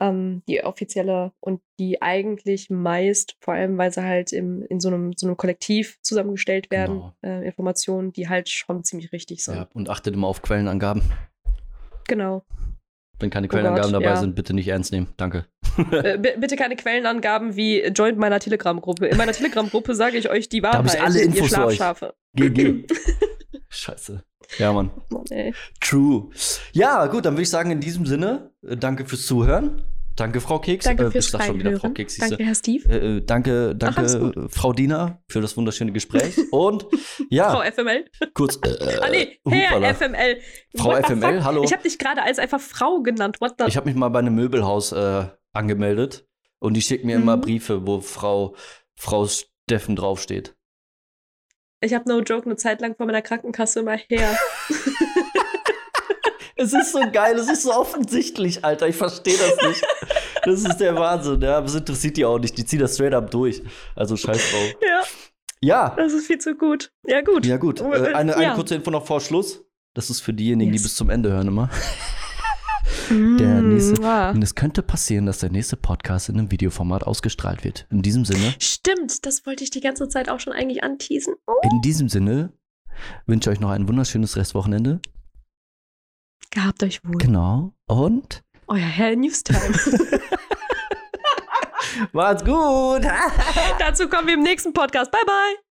ähm, die offizielle und die eigentlich meist, vor allem weil sie halt im, in so einem, so einem Kollektiv zusammengestellt werden, Genau. äh, Informationen, die halt schon ziemlich richtig sind. Ja, und achtet immer auf Quellenangaben. Genau. Wenn keine Oh Quellenangaben Gott, dabei ja. sind, bitte nicht ernst nehmen. Danke. äh, bitte keine Quellenangaben wie joint meiner Telegram-Gruppe. In meiner Telegram-Gruppe sage ich euch die Wahrheit. hab ich alle Infos für euch. GG. Scheiße. Ja, Mann. Mann. True. Ja, gut, dann würde ich sagen, in diesem Sinne, äh, danke fürs Zuhören. Danke, Frau Keks. Danke Äh, fürs sag schon wieder Frau. Keks. Danke, Herr Steve. Äh, äh, danke, danke, gut. äh, Frau Dina, für das wunderschöne Gespräch. Und ja, Frau FML. kurz. Äh, Ah, nee, Herr hupala. FML. Frau What FML, hallo. Ich habe dich gerade als einfach Frau genannt. What the? Ich habe mich mal bei einem Möbelhaus äh, angemeldet und die schicken mir immer Mhm. Briefe, wo Frau, Frau Steffen draufsteht. Ich habe no joke eine Zeit lang vor meiner Krankenkasse immer her. Es ist so geil, es ist so offensichtlich, Alter. Ich verstehe das nicht. Das ist der Wahnsinn. Ja, es interessiert die auch nicht. Die ziehen das straight up durch. Also scheiß drauf. ja, Ja, das ist viel zu gut. Ja, gut. ja gut. Äh, eine, eine ja. kurze Info noch vor Schluss. Das ist für diejenigen, die Yes. bis zum Ende hören immer. Mm, Der nächste- ah. Und es könnte passieren, dass der nächste Podcast in einem Videoformat ausgestrahlt wird. In diesem Sinne, Stimmt, das wollte ich die ganze Zeit auch schon eigentlich anteasen. Oh. in diesem Sinne wünsche ich euch noch ein wunderschönes Restwochenende. Gehabt euch wohl. Genau. Und Euer Herr Newstime. macht's gut. Dazu kommen wir im nächsten Podcast. Bye, bye.